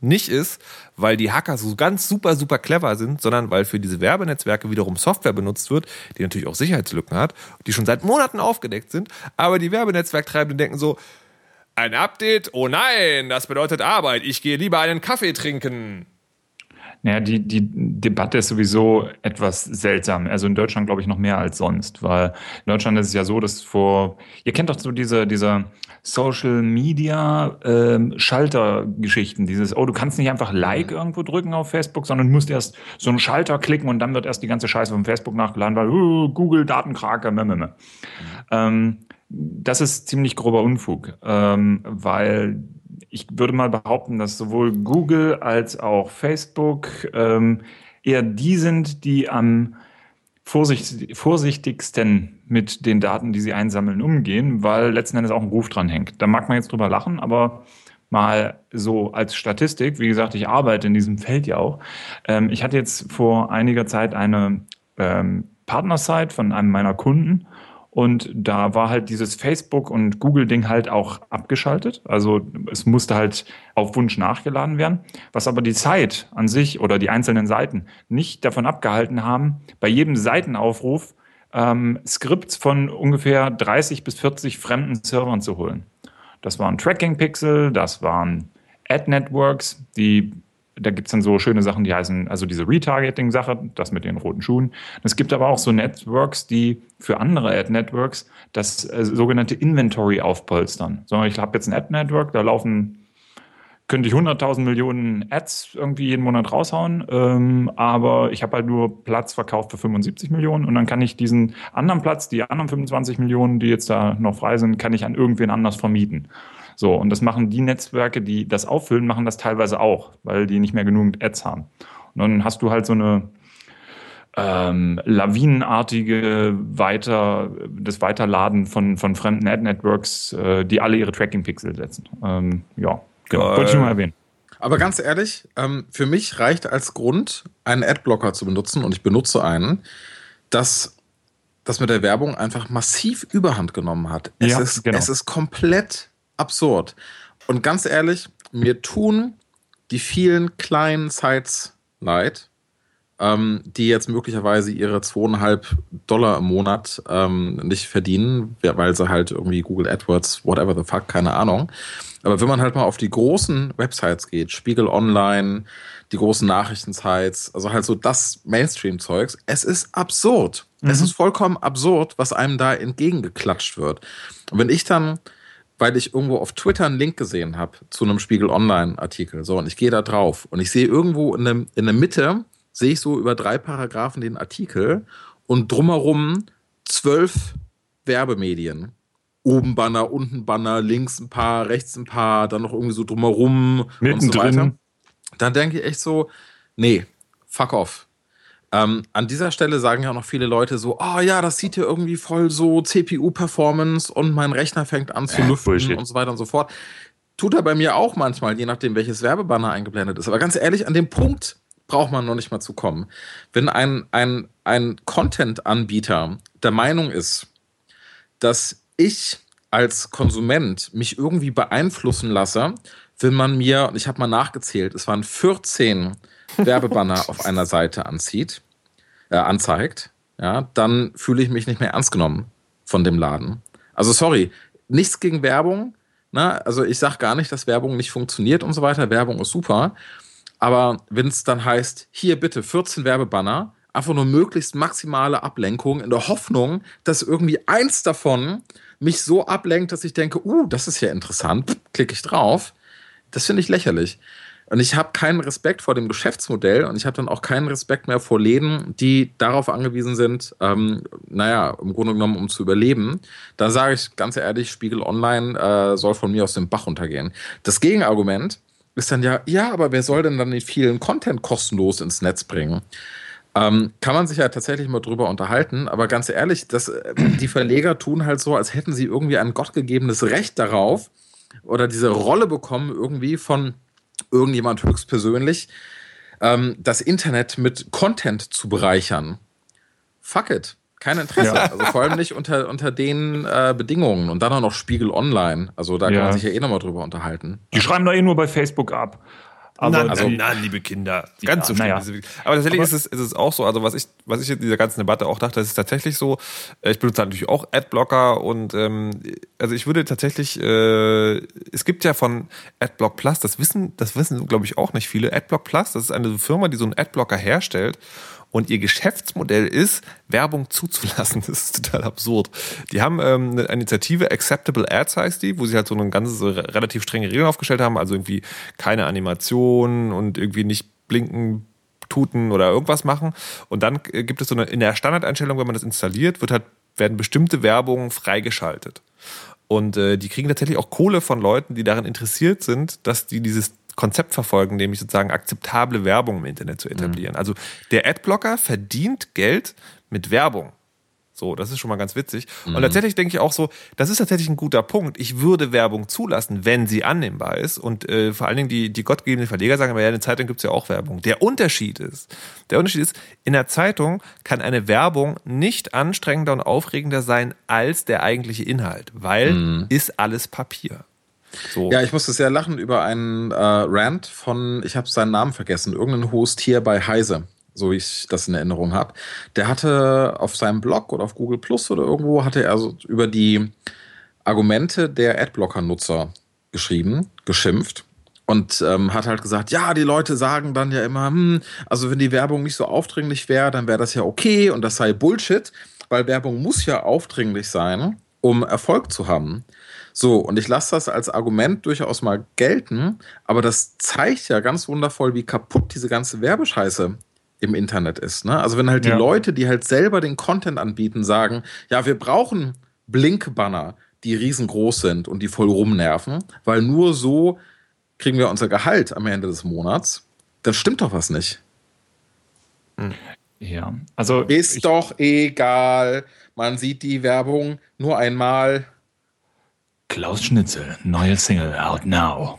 nicht ist, weil die Hacker so ganz super, super clever sind, sondern weil für diese Werbenetzwerke wiederum Software benutzt wird, die natürlich auch Sicherheitslücken hat, die schon seit Monaten aufgedeckt sind. Aber die Werbenetzwerktreibenden denken so, ein Update? Oh nein, das bedeutet Arbeit. Ich gehe lieber einen Kaffee trinken. Naja, die, die Debatte ist sowieso etwas seltsam. Also in Deutschland glaube ich noch mehr als sonst, weil in Deutschland ist es ja so, dass vor, ihr kennt doch so diese, diese Social Media ähm, Schaltergeschichten, dieses, oh, du kannst nicht einfach Like irgendwo drücken auf Facebook, sondern musst erst so einen Schalter klicken und dann wird erst die ganze Scheiße vom Facebook nachgeladen, weil uh, Google Datenkrake, meh. Mhm. Ähm, das ist ziemlich grober Unfug, ähm, weil ich würde mal behaupten, dass sowohl Google als auch Facebook ähm, eher die sind, die am vorsichtig, vorsichtigsten mit den Daten, die sie einsammeln, umgehen, weil letzten Endes auch ein Ruf dran hängt. Da mag man jetzt drüber lachen, aber mal so als Statistik, wie gesagt, ich arbeite in diesem Feld ja auch. Ähm, ich hatte jetzt vor einiger Zeit eine ähm, Partnersite von einem meiner Kunden und da war halt dieses Facebook- und Google-Ding halt auch abgeschaltet. Also es musste halt auf Wunsch nachgeladen werden. Was aber die Zeit an sich oder die einzelnen Seiten nicht davon abgehalten haben, bei jedem Seitenaufruf ähm, Skripts von ungefähr 30 bis 40 fremden Servern zu holen. Das waren Tracking-Pixel, das waren Ad-Networks, die da gibt's dann so schöne Sachen, die heißen, also diese Retargeting-Sache, das mit den roten Schuhen. Es gibt aber auch so Networks, die für andere Ad-Networks das äh, sogenannte Inventory aufpolstern. So, ich habe jetzt ein Ad-Network, da laufen, könnte ich 100.000 Millionen Ads irgendwie jeden Monat raushauen, ähm, aber ich habe halt nur Platz verkauft für 75 Millionen und dann kann ich diesen anderen Platz, die anderen 25 Millionen, die jetzt da noch frei sind, kann ich an irgendwen anders vermieten. So, und das machen die Netzwerke, die das auffüllen, machen das teilweise auch, weil die nicht mehr genügend Ads haben. Und dann hast du halt so eine ähm, lawinenartige Weiter, das Weiterladen von, von fremden Ad-Networks, äh, die alle ihre Tracking-Pixel setzen. Ähm, ja, genau. Wollte ich nur mal erwähnen. Aber ganz ehrlich, ähm, für mich reicht als Grund, einen Adblocker zu benutzen, und ich benutze einen, dass das mit der Werbung einfach massiv Überhand genommen hat. Es, ja, ist, genau. es ist komplett absurd. Und ganz ehrlich, mir tun die vielen kleinen Sites leid, ähm, die jetzt möglicherweise ihre zweieinhalb Dollar im Monat ähm, nicht verdienen, weil sie halt irgendwie Google AdWords, whatever the fuck, keine Ahnung. Aber wenn man halt mal auf die großen Websites geht, Spiegel Online, die großen Nachrichtensites, also halt so das Mainstream-Zeugs, es ist absurd. Mhm. Es ist vollkommen absurd, was einem da entgegengeklatscht wird. Und wenn ich dann weil ich irgendwo auf Twitter einen Link gesehen habe zu einem Spiegel Online-Artikel. So, und ich gehe da drauf und ich sehe irgendwo in, dem, in der Mitte, sehe ich so über drei Paragraphen den Artikel und drumherum zwölf Werbemedien. Oben Banner, unten Banner, links ein paar, rechts ein paar, dann noch irgendwie so drumherum Mittendrin. und so weiter. Dann denke ich echt so, nee, fuck off. Ähm, an dieser Stelle sagen ja auch noch viele Leute so, oh ja, das sieht ja irgendwie voll so CPU-Performance und mein Rechner fängt an zu lüften Bullshit. und so weiter und so fort. Tut er bei mir auch manchmal, je nachdem, welches Werbebanner eingeblendet ist. Aber ganz ehrlich, an dem Punkt braucht man noch nicht mal zu kommen. Wenn ein, ein, ein Content-Anbieter der Meinung ist, dass ich als Konsument mich irgendwie beeinflussen lasse wenn man mir, und ich habe mal nachgezählt, es waren 14 Werbebanner auf einer Seite anzieht, äh, anzeigt, ja, dann fühle ich mich nicht mehr ernst genommen von dem Laden. Also sorry, nichts gegen Werbung. Ne? Also ich sage gar nicht, dass Werbung nicht funktioniert und so weiter. Werbung ist super. Aber wenn es dann heißt, hier bitte 14 Werbebanner, einfach nur möglichst maximale Ablenkung in der Hoffnung, dass irgendwie eins davon mich so ablenkt, dass ich denke, uh, das ist ja interessant, klicke ich drauf. Das finde ich lächerlich. Und ich habe keinen Respekt vor dem Geschäftsmodell und ich habe dann auch keinen Respekt mehr vor Läden, die darauf angewiesen sind, ähm, naja, im Grunde genommen, um zu überleben. Da sage ich ganz ehrlich, Spiegel Online äh, soll von mir aus dem Bach untergehen. Das Gegenargument ist dann ja, ja, aber wer soll denn dann den vielen Content kostenlos ins Netz bringen? Ähm, kann man sich ja tatsächlich mal drüber unterhalten, aber ganz ehrlich, das, äh, die Verleger tun halt so, als hätten sie irgendwie ein gottgegebenes Recht darauf oder diese Rolle bekommen, irgendwie von irgendjemand höchstpersönlich, ähm, das Internet mit Content zu bereichern. Fuck it. Kein Interesse. Ja. Also vor allem nicht unter, unter den äh, Bedingungen. Und dann auch noch Spiegel Online. Also da ja. kann man sich ja eh nochmal drüber unterhalten. Die schreiben doch eh nur bei Facebook ab. Aber nein, also, nein, liebe Kinder, ganz ja, so schlimm. Ja. Aber tatsächlich aber ist, es, ist es auch so, also was ich, was ich in dieser ganzen Debatte auch dachte, das ist tatsächlich so, äh, ich benutze natürlich auch Adblocker und ähm, also ich würde tatsächlich, äh, es gibt ja von Adblock Plus, das wissen, das wissen glaube ich auch nicht viele, Adblock Plus, das ist eine Firma, die so einen Adblocker herstellt und ihr Geschäftsmodell ist, Werbung zuzulassen. [laughs] Das ist total absurd. Die haben ähm, eine Initiative, Acceptable Ads heißt die, wo sie halt so eine ganze so relativ strenge Regeln aufgestellt haben, also irgendwie keine Animationen und irgendwie nicht blinken, tuten oder irgendwas machen. Und dann äh, gibt es so eine, in der Standardeinstellung, wenn man das installiert, wird halt, werden bestimmte Werbungen freigeschaltet. Und äh, die kriegen tatsächlich auch Kohle von Leuten, die daran interessiert sind, dass die dieses Konzept verfolgen, nämlich sozusagen akzeptable Werbung im Internet zu etablieren. Mhm. Also der Adblocker verdient Geld mit Werbung. So, das ist schon mal ganz witzig. Mhm. Und tatsächlich denke ich auch so, das ist tatsächlich ein guter Punkt. Ich würde Werbung zulassen, wenn sie annehmbar ist. Und äh, vor allen Dingen die, die gottgebenden Verleger sagen, aber ja, in der Zeitung gibt es ja auch Werbung. Der Unterschied ist, der Unterschied ist, in der Zeitung kann eine Werbung nicht anstrengender und aufregender sein als der eigentliche Inhalt, weil mhm. ist alles Papier. So. Ja, ich musste sehr lachen über einen äh, Rant von, ich habe seinen Namen vergessen, irgendeinen Host hier bei Heise, so wie ich das in Erinnerung habe. Der hatte auf seinem Blog oder auf Google Plus oder irgendwo hatte er so über die Argumente der Adblocker-Nutzer geschrieben, geschimpft und ähm, hat halt gesagt, ja, die Leute sagen dann ja immer, hm, also wenn die Werbung nicht so aufdringlich wäre, dann wäre das ja okay und das sei Bullshit, weil Werbung muss ja aufdringlich sein, um Erfolg zu haben. So, und ich lasse das als Argument durchaus mal gelten, aber das zeigt ja ganz wundervoll, wie kaputt diese ganze Werbescheiße im Internet ist. Ne? Also wenn halt die ja. Leute, die halt selber den Content anbieten, sagen, ja, wir brauchen Blinkbanner, die riesengroß sind und die voll rumnerven, weil nur so kriegen wir unser Gehalt am Ende des Monats, dann stimmt doch was nicht. Ja, also. Ist doch egal. Man sieht die Werbung nur einmal. Klaus Schnitzel, neue Single, out now.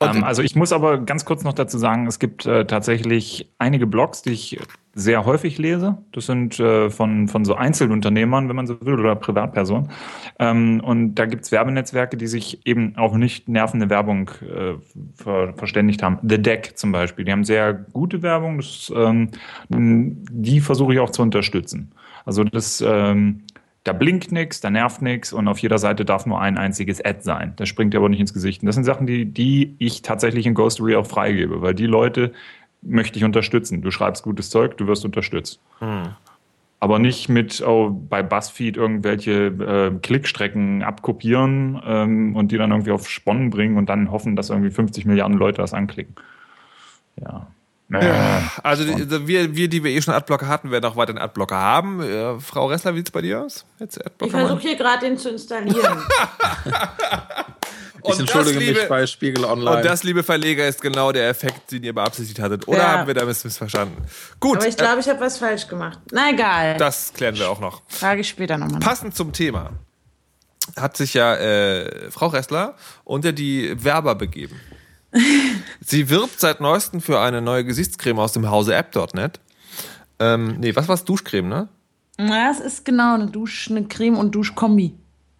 Ähm, also ich muss aber ganz kurz noch dazu sagen, es gibt äh, tatsächlich einige Blogs, die ich sehr häufig lese. Das sind äh, von, von so Einzelunternehmern, wenn man so will, oder Privatpersonen. Ähm, und da gibt's Werbenetzwerke, die sich eben auch nicht nervende Werbung äh, ver verständigt haben. The Deck zum Beispiel, die haben sehr gute Werbung. Das, ähm, die versuche ich auch zu unterstützen. Also das ähm, da blinkt nichts, da nervt nichts und auf jeder Seite darf nur ein einziges Ad sein. Das springt dir aber nicht ins Gesicht. Und das sind Sachen, die, die ich tatsächlich in Ghostery auch freigebe, weil die Leute möchte ich unterstützen. Du schreibst gutes Zeug, du wirst unterstützt. Hm. Aber nicht mit oh, bei BuzzFeed irgendwelche äh, Klickstrecken abkopieren ähm, und die dann irgendwie auf Sponnen bringen und dann hoffen, dass irgendwie 50 Milliarden Leute das anklicken. Ja. Ja, also die, wir, wir, die wir eh schon Adblocker hatten, werden auch weiterhin Adblocker haben. Äh, Frau Ressler, wie sieht es bei dir aus? Jetzt ich versuche hier gerade den zu installieren. [laughs] ich entschuldige liebe, mich bei Spiegel Online. Und das, liebe Verleger, ist genau der Effekt, den ihr beabsichtigt hattet. Oder ja. haben wir damit missverstanden? Gut. Aber ich glaube, äh, ich habe was falsch gemacht. Na egal. Das klären wir auch noch. Frage ich später nochmal. Passend zum Thema hat sich ja äh, Frau Ressler unter die Werber begeben. [laughs] Sie wirbt seit neuestem für eine neue Gesichtscreme aus dem Hause App.net. Ähm, nee, was war's? Duschcreme, ne? Na, es ist genau eine Dusch, eine Creme und Duschkombi.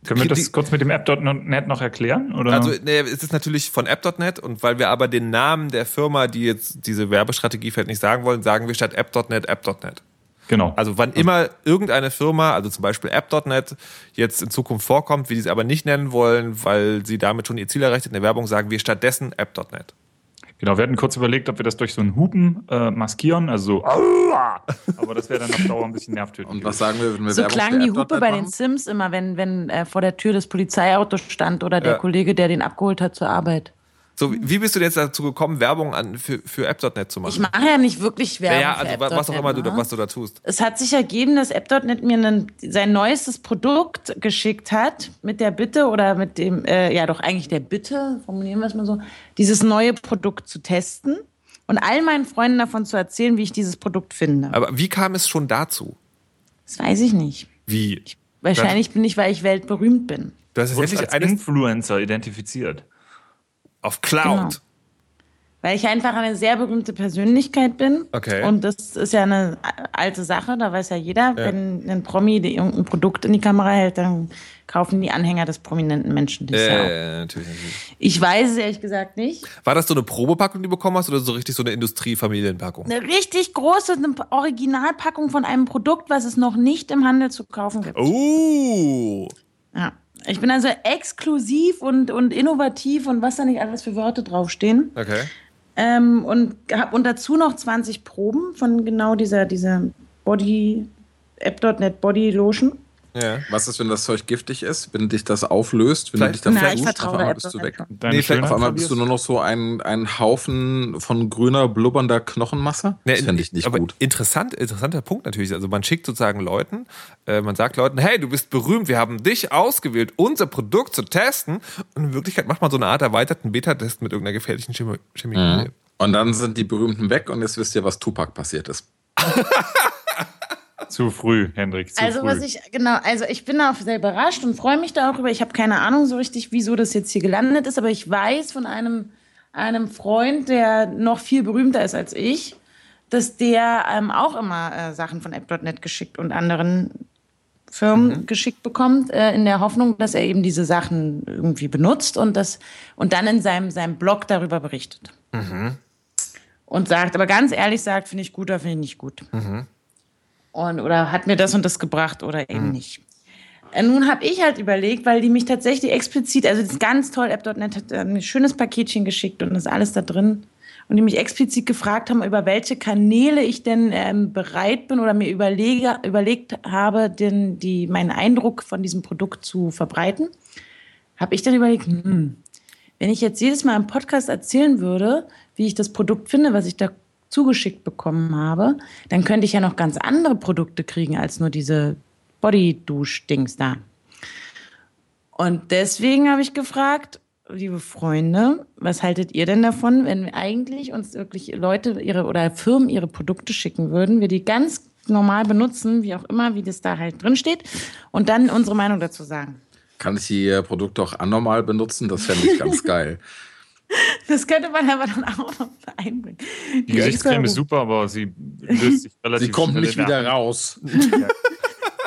Können wir das Die- kurz mit dem App.net noch erklären? Oder? Also, nee, es ist natürlich von App.net und weil wir aber den Namen der Firma, die jetzt diese Werbestrategie vielleicht nicht sagen wollen, sagen wir statt App.net App.net. genau. Also wann immer irgendeine Firma, also zum Beispiel App.net, jetzt in Zukunft vorkommt, wie sie es aber nicht nennen wollen, weil sie damit schon ihr Ziel erreicht hat in der Werbung, sagen wir stattdessen App.net. Genau, wir hatten kurz überlegt, ob wir das durch so einen Hupen äh, maskieren, also so, [laughs] Aua! aber das wäre dann auf Dauer ein bisschen nervtötend. Und was sagen wir, wenn wir So Werbung klang die Hupe bei den? Sims immer, wenn, wenn äh, vor der Tür das Polizeiauto stand oder der Ja. Kollege, der den abgeholt hat zur Arbeit. So, wie bist du jetzt dazu gekommen, Werbung an, für, für App.net zu machen? Ich mache ja nicht wirklich Werbung. ja, für also wa- was auch immer du, ne? was du da tust. Es hat sich ergeben, dass App.net mir einen, sein neuestes Produkt geschickt hat, mit der Bitte oder mit dem, äh, ja doch eigentlich der Bitte, formulieren wir es mal so, dieses neue Produkt zu testen und all meinen Freunden davon zu erzählen, wie ich dieses Produkt finde. Aber wie kam es schon dazu? Das weiß ich nicht. Wie? Wahrscheinlich bin ich, weil ich weltberühmt bin. Du hast wurdest tatsächlich als Influencer identifiziert. Auf Cloud. Genau. Weil ich einfach eine sehr berühmte Persönlichkeit bin. Okay. Und das ist ja eine alte Sache, da weiß ja jeder, wenn ein Promi irgendein Produkt in die Kamera hält, dann kaufen die Anhänger des prominenten Menschen dies ja. Äh, natürlich, natürlich. Ich weiß es ehrlich gesagt nicht. War das so eine Probepackung, die du bekommen hast, oder so richtig so eine Industriefamilienpackung? Eine richtig große eine Originalpackung von einem Produkt, was es noch nicht im Handel zu kaufen gibt. Oh! Ja. Ich bin also exklusiv und, und innovativ und was da nicht alles für Wörter draufstehen. Okay. Ähm, und habe und dazu noch 20 Proben von genau dieser, dieser Body, App.net Body Lotion. Ja. Was ist, wenn das Zeug giftig ist? Wenn dich das auflöst? Wenn Vielleicht- du dich Na, das ich versuchst, auf einmal bist du weg. Deine Nee, vielleicht Auf einmal bist du nur noch so ein, ein Haufen von grüner, blubbernder Knochenmasse? Nee, Das fände ich nicht aber gut. Interessant, interessanter Punkt natürlich. Also man schickt sozusagen Leuten, äh, man sagt Leuten, hey, du bist berühmt, wir haben dich ausgewählt, unser Produkt zu testen. Und in Wirklichkeit macht man so eine Art erweiterten Beta-Test mit irgendeiner gefährlichen Chemie Chemikalie. Und dann sind die Berühmten weg und jetzt wisst ihr, was Tupac passiert ist. [laughs] Zu früh, Hendrik, zu Also früh. was ich, genau, also ich bin auch sehr überrascht und freue mich darüber. Ich habe keine Ahnung so richtig, wieso das jetzt hier gelandet ist, aber ich weiß von einem, einem Freund, der noch viel berühmter ist als ich, dass der ähm, auch immer äh, Sachen von App.net geschickt und anderen Firmen geschickt bekommt, äh, in der Hoffnung, dass er eben diese Sachen irgendwie benutzt und das und dann in seinem, seinem Blog darüber berichtet. Und sagt, aber ganz ehrlich sagt, finde ich gut oder finde ich nicht gut. Und, oder hat mir das und das gebracht oder eben nicht. Äh, Nun habe ich halt überlegt, weil die mich tatsächlich explizit, also das ist ganz toll, App.net hat ein schönes Paketchen geschickt und ist alles da drin. Und die mich explizit gefragt haben, über welche Kanäle ich denn ähm, bereit bin oder mir überlege, überlegt habe, den, die, meinen Eindruck von diesem Produkt zu verbreiten. Habe ich dann überlegt, hm, wenn ich jetzt jedes Mal im Podcast erzählen würde, wie ich das Produkt finde, was ich da zugeschickt bekommen habe, dann könnte ich ja noch ganz andere Produkte kriegen als nur diese Body-Dusch-Dings da. Und deswegen habe ich gefragt, liebe Freunde, was haltet ihr denn davon, wenn wir eigentlich uns wirklich Leute ihre oder Firmen ihre Produkte schicken würden, wir die ganz normal benutzen, wie auch immer, wie das da halt drin steht, und dann unsere Meinung dazu sagen. Kann ich die äh, Produkte auch anormal benutzen? Das fände ich ganz [laughs] geil. [laughs] Das könnte man aber dann auch noch einbringen. die Gesichtscreme ist super, aber sie löst sich [laughs] relativ Sie kommt nicht wieder raus. [laughs]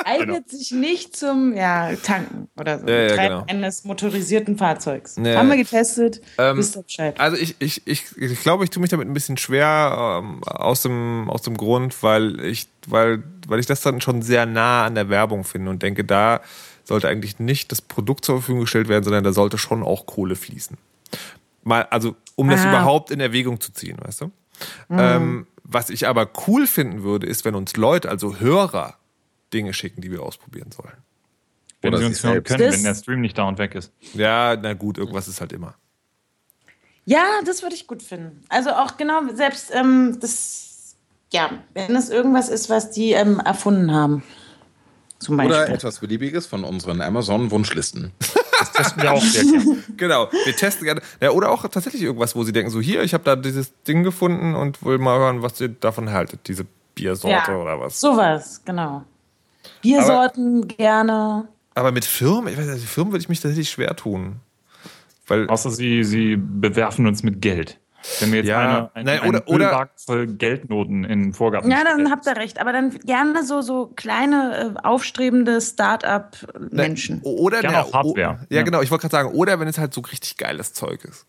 eignet sich nicht zum ja, Tanken oder so. Ja, ja, Treiben genau. eines motorisierten Fahrzeugs. Ja. Haben wir getestet, Ähm, wisst ihr Bescheid. Also ich, ich, ich, ich glaube, ich tue mich damit ein bisschen schwer ähm, aus, dem, aus dem Grund, weil ich, weil, weil ich das dann schon sehr nah an der Werbung finde und denke, da sollte eigentlich nicht das Produkt zur Verfügung gestellt werden, sondern da sollte schon auch Kohle fließen. Mal, also um das Ah. überhaupt in Erwägung zu ziehen, weißt du? Ähm, was ich aber cool finden würde, ist, wenn uns Leute, also Hörer, Dinge schicken, die wir ausprobieren sollen. Wenn Oder sie uns hören können, Das- wenn der Stream nicht da und weg ist. Ja, na gut, irgendwas ist halt immer. Ja, das würde ich gut finden. Also auch genau, selbst ähm, das, ja, wenn es irgendwas ist, was die ähm, erfunden haben. Zum Beispiel. Oder etwas Beliebiges von unseren Amazon-Wunschlisten. [laughs] Das testen wir auch sehr gerne. [laughs] Genau, wir testen gerne. Ja, oder auch tatsächlich irgendwas, wo sie denken, so hier, ich habe da dieses Ding gefunden und will mal hören, was ihr davon haltet, diese Biersorte ja, oder was. Sowas, genau. Biersorten gerne. Aber mit Firmen, ich weiß nicht, Firmen würde ich mich tatsächlich schwer tun. Weil, Außer sie, sie bewerfen uns mit Geld. Wenn mir jetzt Ja, einer ein, nein, ein oder- oder- Geldnoten in den Vorgarten Ja, dann habt ihr recht. Aber dann gerne so, so kleine, äh, aufstrebende Start-up-Menschen. Oder Gerne der- auch Hardware. Ja, Ja. genau. Ich wollte gerade sagen, oder wenn es halt so richtig geiles Zeug ist.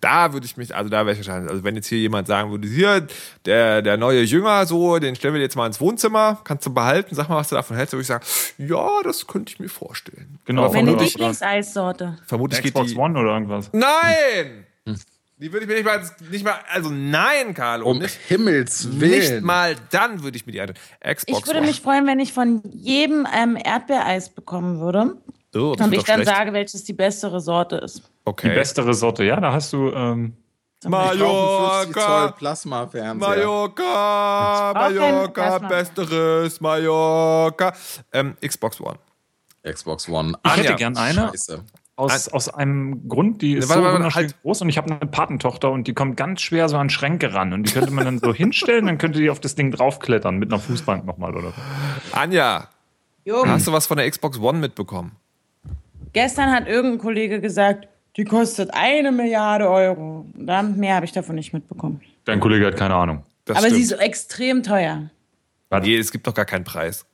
Da würde ich mich, also da wäre ich wahrscheinlich, also wenn jetzt hier jemand sagen würde, hier, der, der neue Jünger, so, den stellen wir jetzt mal ins Wohnzimmer, kannst du behalten, sag mal, was du davon hältst, dann würde ich sagen, ja, das könnte ich mir vorstellen. Genau. Aber Meine Oder- vermutlich, Lieblingseissorte. vermutlich geht Xbox die. One oder irgendwas. Nein! Die würde ich mir nicht mal, nicht mal, also nein, Carlo. Um nicht, Himmels Willen. nicht mal dann würde ich mir die eine Xbox Ich würde One- mich freuen, wenn ich von jedem ähm, Erdbeereis bekommen würde. Oh, das Und ich dann schlecht. sage, welches die bessere Sorte ist. Die okay. bessere Sorte, ja, da hast du. Ähm, Ich brauche einen 50 Zoll Mallorca, Plasma-Fernseher. Mallorca, Mallorca, besteres Mallorca. Ähm, Xbox One. Xbox One. ich Anja. hätte gern eine Scheiße. Aus, aus einem Grund, die ist Warte, so warte, halt. groß und ich habe eine Patentochter und die kommt ganz schwer so an Schränke ran und die könnte man dann so hinstellen, dann könnte die auf das Ding draufklettern mit einer Fußbank nochmal oder so. Anja, Junge. hast du was von der Xbox One mitbekommen? Gestern hat irgendein Kollege gesagt, die kostet eine Milliarde Euro. Da mehr habe ich davon nicht mitbekommen. Dein Kollege hat keine Ahnung. Das Aber sie ist stimmt. so extrem teuer. Nee, es gibt doch gar keinen Preis.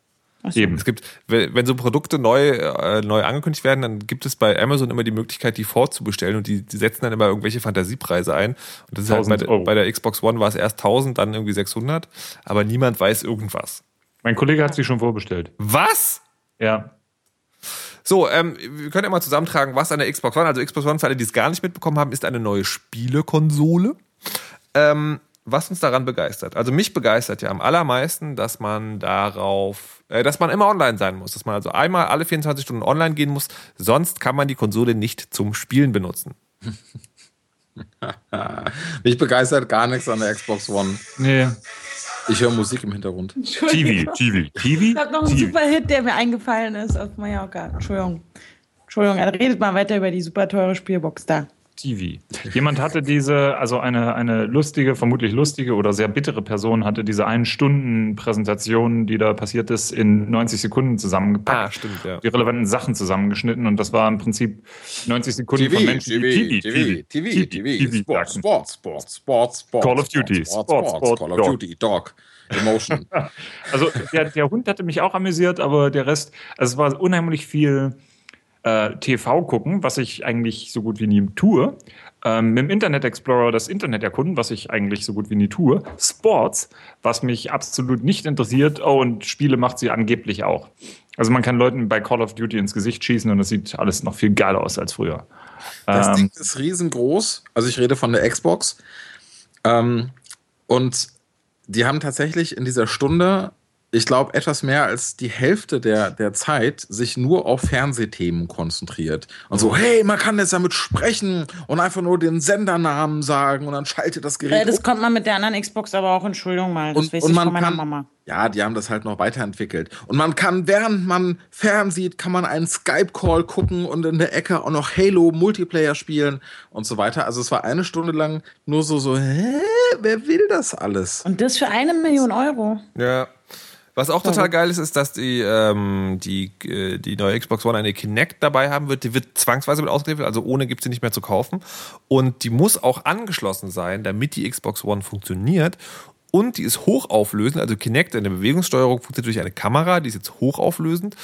So. Eben. Es gibt, wenn so Produkte neu, äh, neu angekündigt werden, dann gibt es bei Amazon immer die Möglichkeit, die vorzubestellen und die, die setzen dann immer irgendwelche Fantasiepreise ein. Und das ist halt bei, 1000 der- Euro. bei der Xbox One war es erst 1000, dann irgendwie 600, aber niemand weiß irgendwas. Mein Kollege hat sie schon vorbestellt. Was? Ja. So, ähm, wir können ja mal zusammentragen, was an der Xbox One, also Xbox One, für alle, die es gar nicht mitbekommen haben, ist eine neue Spielekonsole. Ähm, was uns daran begeistert. Also mich begeistert ja am allermeisten, dass man darauf, dass man immer online sein muss, dass man also einmal alle 24 Stunden online gehen muss, sonst kann man die Konsole nicht zum Spielen benutzen. [laughs] Mich begeistert gar nichts an der Xbox One. Nee. Ich höre Musik im Hintergrund. TV, TV, TV. Ich habe noch einen TV. super Hit, der mir eingefallen ist auf Mallorca. Entschuldigung. Entschuldigung, also redet mal weiter über die super teure Spielbox da. TV. Jemand hatte diese, also eine, eine lustige, vermutlich lustige oder sehr bittere Person hatte diese einen Stunden Präsentation, die da passiert ist, in 90 Sekunden zusammengepackt. Ah, stimmt, ja. Die relevanten Sachen zusammengeschnitten und das war im Prinzip 90 Sekunden von TV, Menschen, TV, die TV, TV, TV, Sports, sagten. Sports, Sports, Sports, Sports. Call of Duty, Sports, Sport, Sports, Sport, Call of. Duty, Dog, Emotion. [laughs] Also der, der Hund hatte mich auch amüsiert, aber der Rest, also es war unheimlich viel äh, TV gucken, was ich eigentlich so gut wie nie tue. Ähm, mit dem Internet Explorer das Internet erkunden, was ich eigentlich so gut wie nie tue. Sports, was mich absolut nicht interessiert. Oh, und Spiele macht sie angeblich auch. Also man kann Leuten bei Call of Duty ins Gesicht schießen und das sieht alles noch viel geiler aus als früher. Das Ähm, Ding ist riesengroß. Also ich rede von der Xbox. Ähm, und die haben tatsächlich in dieser Stunde, ich glaube, etwas mehr als die Hälfte der, der Zeit sich nur auf Fernsehthemen konzentriert. Und so, hey, man kann jetzt damit sprechen und einfach nur den Sendernamen sagen und dann schaltet das Gerät Äh, das um. kommt man mit der anderen Xbox aber auch, Entschuldigung mal. Das Und, weiß und ich man von meiner kann, Mama. ja, die haben das halt noch weiterentwickelt. Und man kann, während man fernsieht, kann man einen Skype-Call gucken und in der Ecke auch noch Halo Multiplayer spielen und so weiter. Also es war eine Stunde lang nur so, so, hä, wer will das alles? Und das für eine Million Euro. Ja. Was auch total geil ist, ist, dass die, ähm, die, äh, die neue Xbox One eine Kinect dabei haben wird. Die wird zwangsweise mit ausgeliefert, also ohne gibt sie nicht mehr zu kaufen. Und die muss auch angeschlossen sein, damit die Xbox One funktioniert. Und die ist hochauflösend, also Kinect in der Bewegungssteuerung funktioniert durch eine Kamera, die ist jetzt hochauflösend.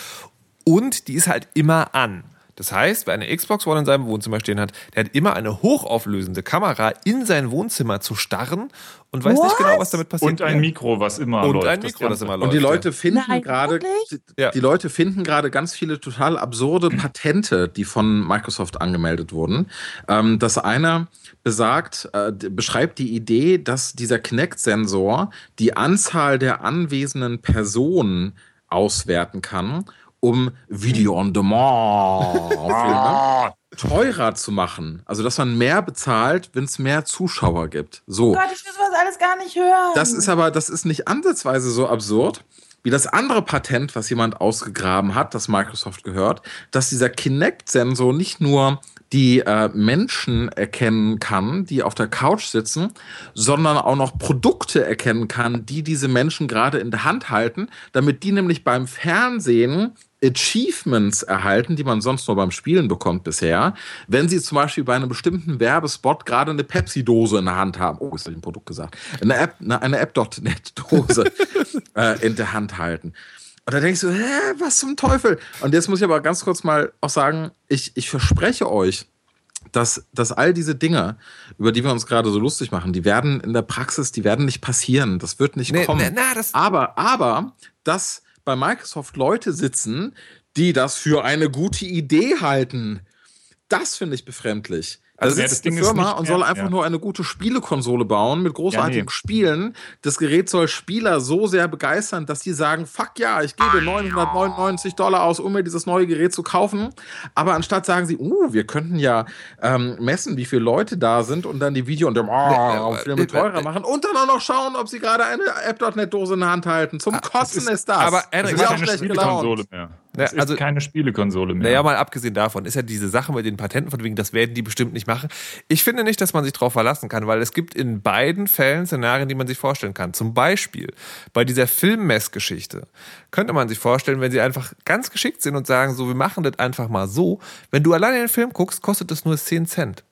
Und die ist halt immer an. Das heißt, wer eine Xbox One in seinem Wohnzimmer stehen hat, der hat immer eine hochauflösende Kamera in sein Wohnzimmer zu starren und weiß nicht genau, was damit passiert. und ein Mikro, was immer Und läuft. ein Das Mikro, das immer läuft. Und die Leute finden gerade, die, Ja. die Leute finden gerade ganz viele total absurde Patente, die von Microsoft angemeldet wurden. Ähm, das eine besagt, äh, beschreibt die Idee, dass dieser Kinect-Sensor die Anzahl der anwesenden Personen auswerten kann, um Video on Demand [laughs] Filme teurer zu machen. Also, dass man mehr bezahlt, wenn es mehr Zuschauer gibt. So. Oh Gott, ich will sowas alles gar nicht hören. Das ist aber, das ist nicht ansatzweise so absurd wie das andere Patent, was jemand ausgegraben hat, das Microsoft gehört, dass dieser Kinect-Sensor nicht nur die äh, Menschen erkennen kann, die auf der Couch sitzen, sondern auch noch Produkte erkennen kann, die diese Menschen gerade in der Hand halten, damit die nämlich beim Fernsehen Achievements erhalten, die man sonst nur beim Spielen bekommt bisher, wenn sie zum Beispiel bei einem bestimmten Werbespot gerade eine Pepsi-Dose in der Hand haben. Oh, ist das ein Produkt gesagt? Eine App, eine App.net-Dose [laughs] äh, in der Hand halten. Und da denkst du, hä, was zum Teufel? Und jetzt muss ich aber ganz kurz mal auch sagen, ich, ich verspreche euch, dass, dass all diese Dinge, über die wir uns gerade so lustig machen, die werden in der Praxis, die werden nicht passieren. Das wird nicht nee, kommen. Nee, na, aber, aber, dass bei Microsoft Leute sitzen, die das für eine gute Idee halten, das finde ich befremdlich. Also ja, sitzt eine Firma und soll einfach ja. nur eine gute Spielekonsole bauen mit großartigen ja, nee. Spielen. Das Gerät soll Spieler so sehr begeistern, dass sie sagen, fuck ja, ich gebe 999 Dollar aus, um mir dieses neue Gerät zu kaufen. Aber anstatt sagen sie, uh, wir könnten ja ähm, messen, wie viele Leute da sind und dann die Video und dann oh, Filme teurer machen und dann auch noch schauen, ob sie gerade eine App.net-Dose in der Hand halten. Zum ah, Kotzen ist, ist, das. Aber Henrik, das ist auch schlecht gelaunt. Mehr. Das ja, also, ist keine Spielekonsole mehr. Naja, mal abgesehen davon ist ja diese Sache mit den Patenten von wegen, das werden die bestimmt nicht machen. Ich finde nicht, dass man sich darauf verlassen kann, weil es gibt in beiden Fällen Szenarien, die man sich vorstellen kann. Zum Beispiel bei dieser Filmmessgeschichte könnte man sich vorstellen, wenn sie einfach ganz geschickt sind und sagen, so, wir machen das einfach mal so. Wenn du alleine den Film guckst, kostet das nur 10 Cent.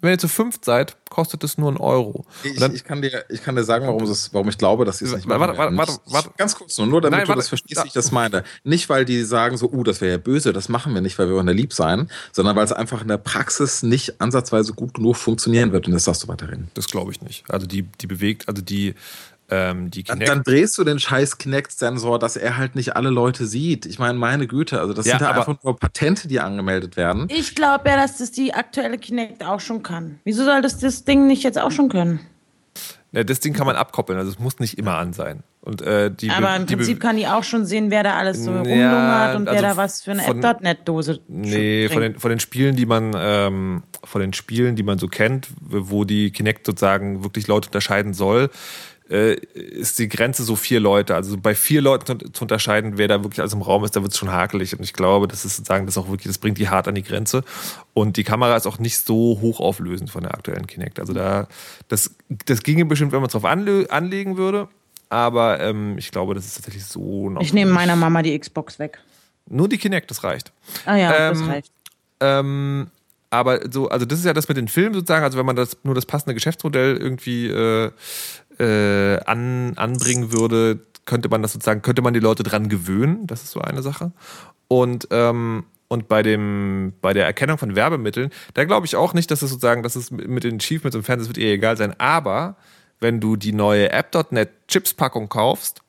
Wenn ihr zu fünft seid, kostet es nur einen Euro. Ich, dann, ich, kann, dir, ich kann dir sagen, warum, es, warum ich glaube, dass sie es nicht machen. Warte, warte, warte, warte. Ganz kurz nur, nur damit Nein, du das verstehst, wie ich das meine. Nicht, weil die sagen so, uh, das wäre ja böse, das machen wir nicht, weil wir wollen ja lieb sein, sondern weil es einfach in der Praxis nicht ansatzweise gut genug funktionieren wird. Und das sagst du weiterhin. Das glaube ich nicht. Also die, die bewegt, also die ähm, die Kinect dann, dann, drehst du den scheiß Kinect-Sensor, dass er halt nicht alle Leute sieht. Ich meine, meine Güte, also das ja, sind ja einfach nur Patente, die angemeldet werden. Ich glaube ja, dass das die aktuelle Kinect auch schon kann. Wieso soll das das Ding nicht jetzt auch schon können? Ja, das Ding kann man abkoppeln, also es muss nicht immer an sein. Und, äh, die Aber im Prinzip kann die auch schon sehen, wer da alles so ja, rumlungert und also wer da was für eine App.NET-Dose Nee, von den, von den Spielen, die man ähm, von den Spielen, die man so kennt, wo die Kinect sozusagen wirklich laut unterscheiden soll, äh, ist die Grenze so vier Leute. Also bei vier Leuten zu unterscheiden, wer da wirklich alles im Raum ist, da wird es schon hakelig. Und ich glaube, das ist sozusagen, das auch wirklich, das bringt die hart an die Grenze. Und die Kamera ist auch nicht so hochauflösend von der aktuellen Kinect. Also da, das, das ginge bestimmt, wenn man es drauf anle anlegen würde. Aber ähm, ich glaube, das ist tatsächlich so noch. Ich nehme meiner Mama die Xbox weg. Nur die Kinect, das reicht. Ah ja, ähm, das reicht. Ähm, aber so, also das ist ja das mit den Filmen sozusagen, also wenn man das nur das passende Geschäftsmodell irgendwie äh, äh, an, anbringen würde, könnte man das sozusagen, könnte man die Leute dran gewöhnen. Das ist so eine Sache. Und, ähm, und bei dem, bei der Erkennung von Werbemitteln, da glaube ich auch nicht, dass es sozusagen, dass es mit den Achievements im Fernsehen wird eher egal sein. Aber wenn du die neue App.net Chips-Packung kaufst,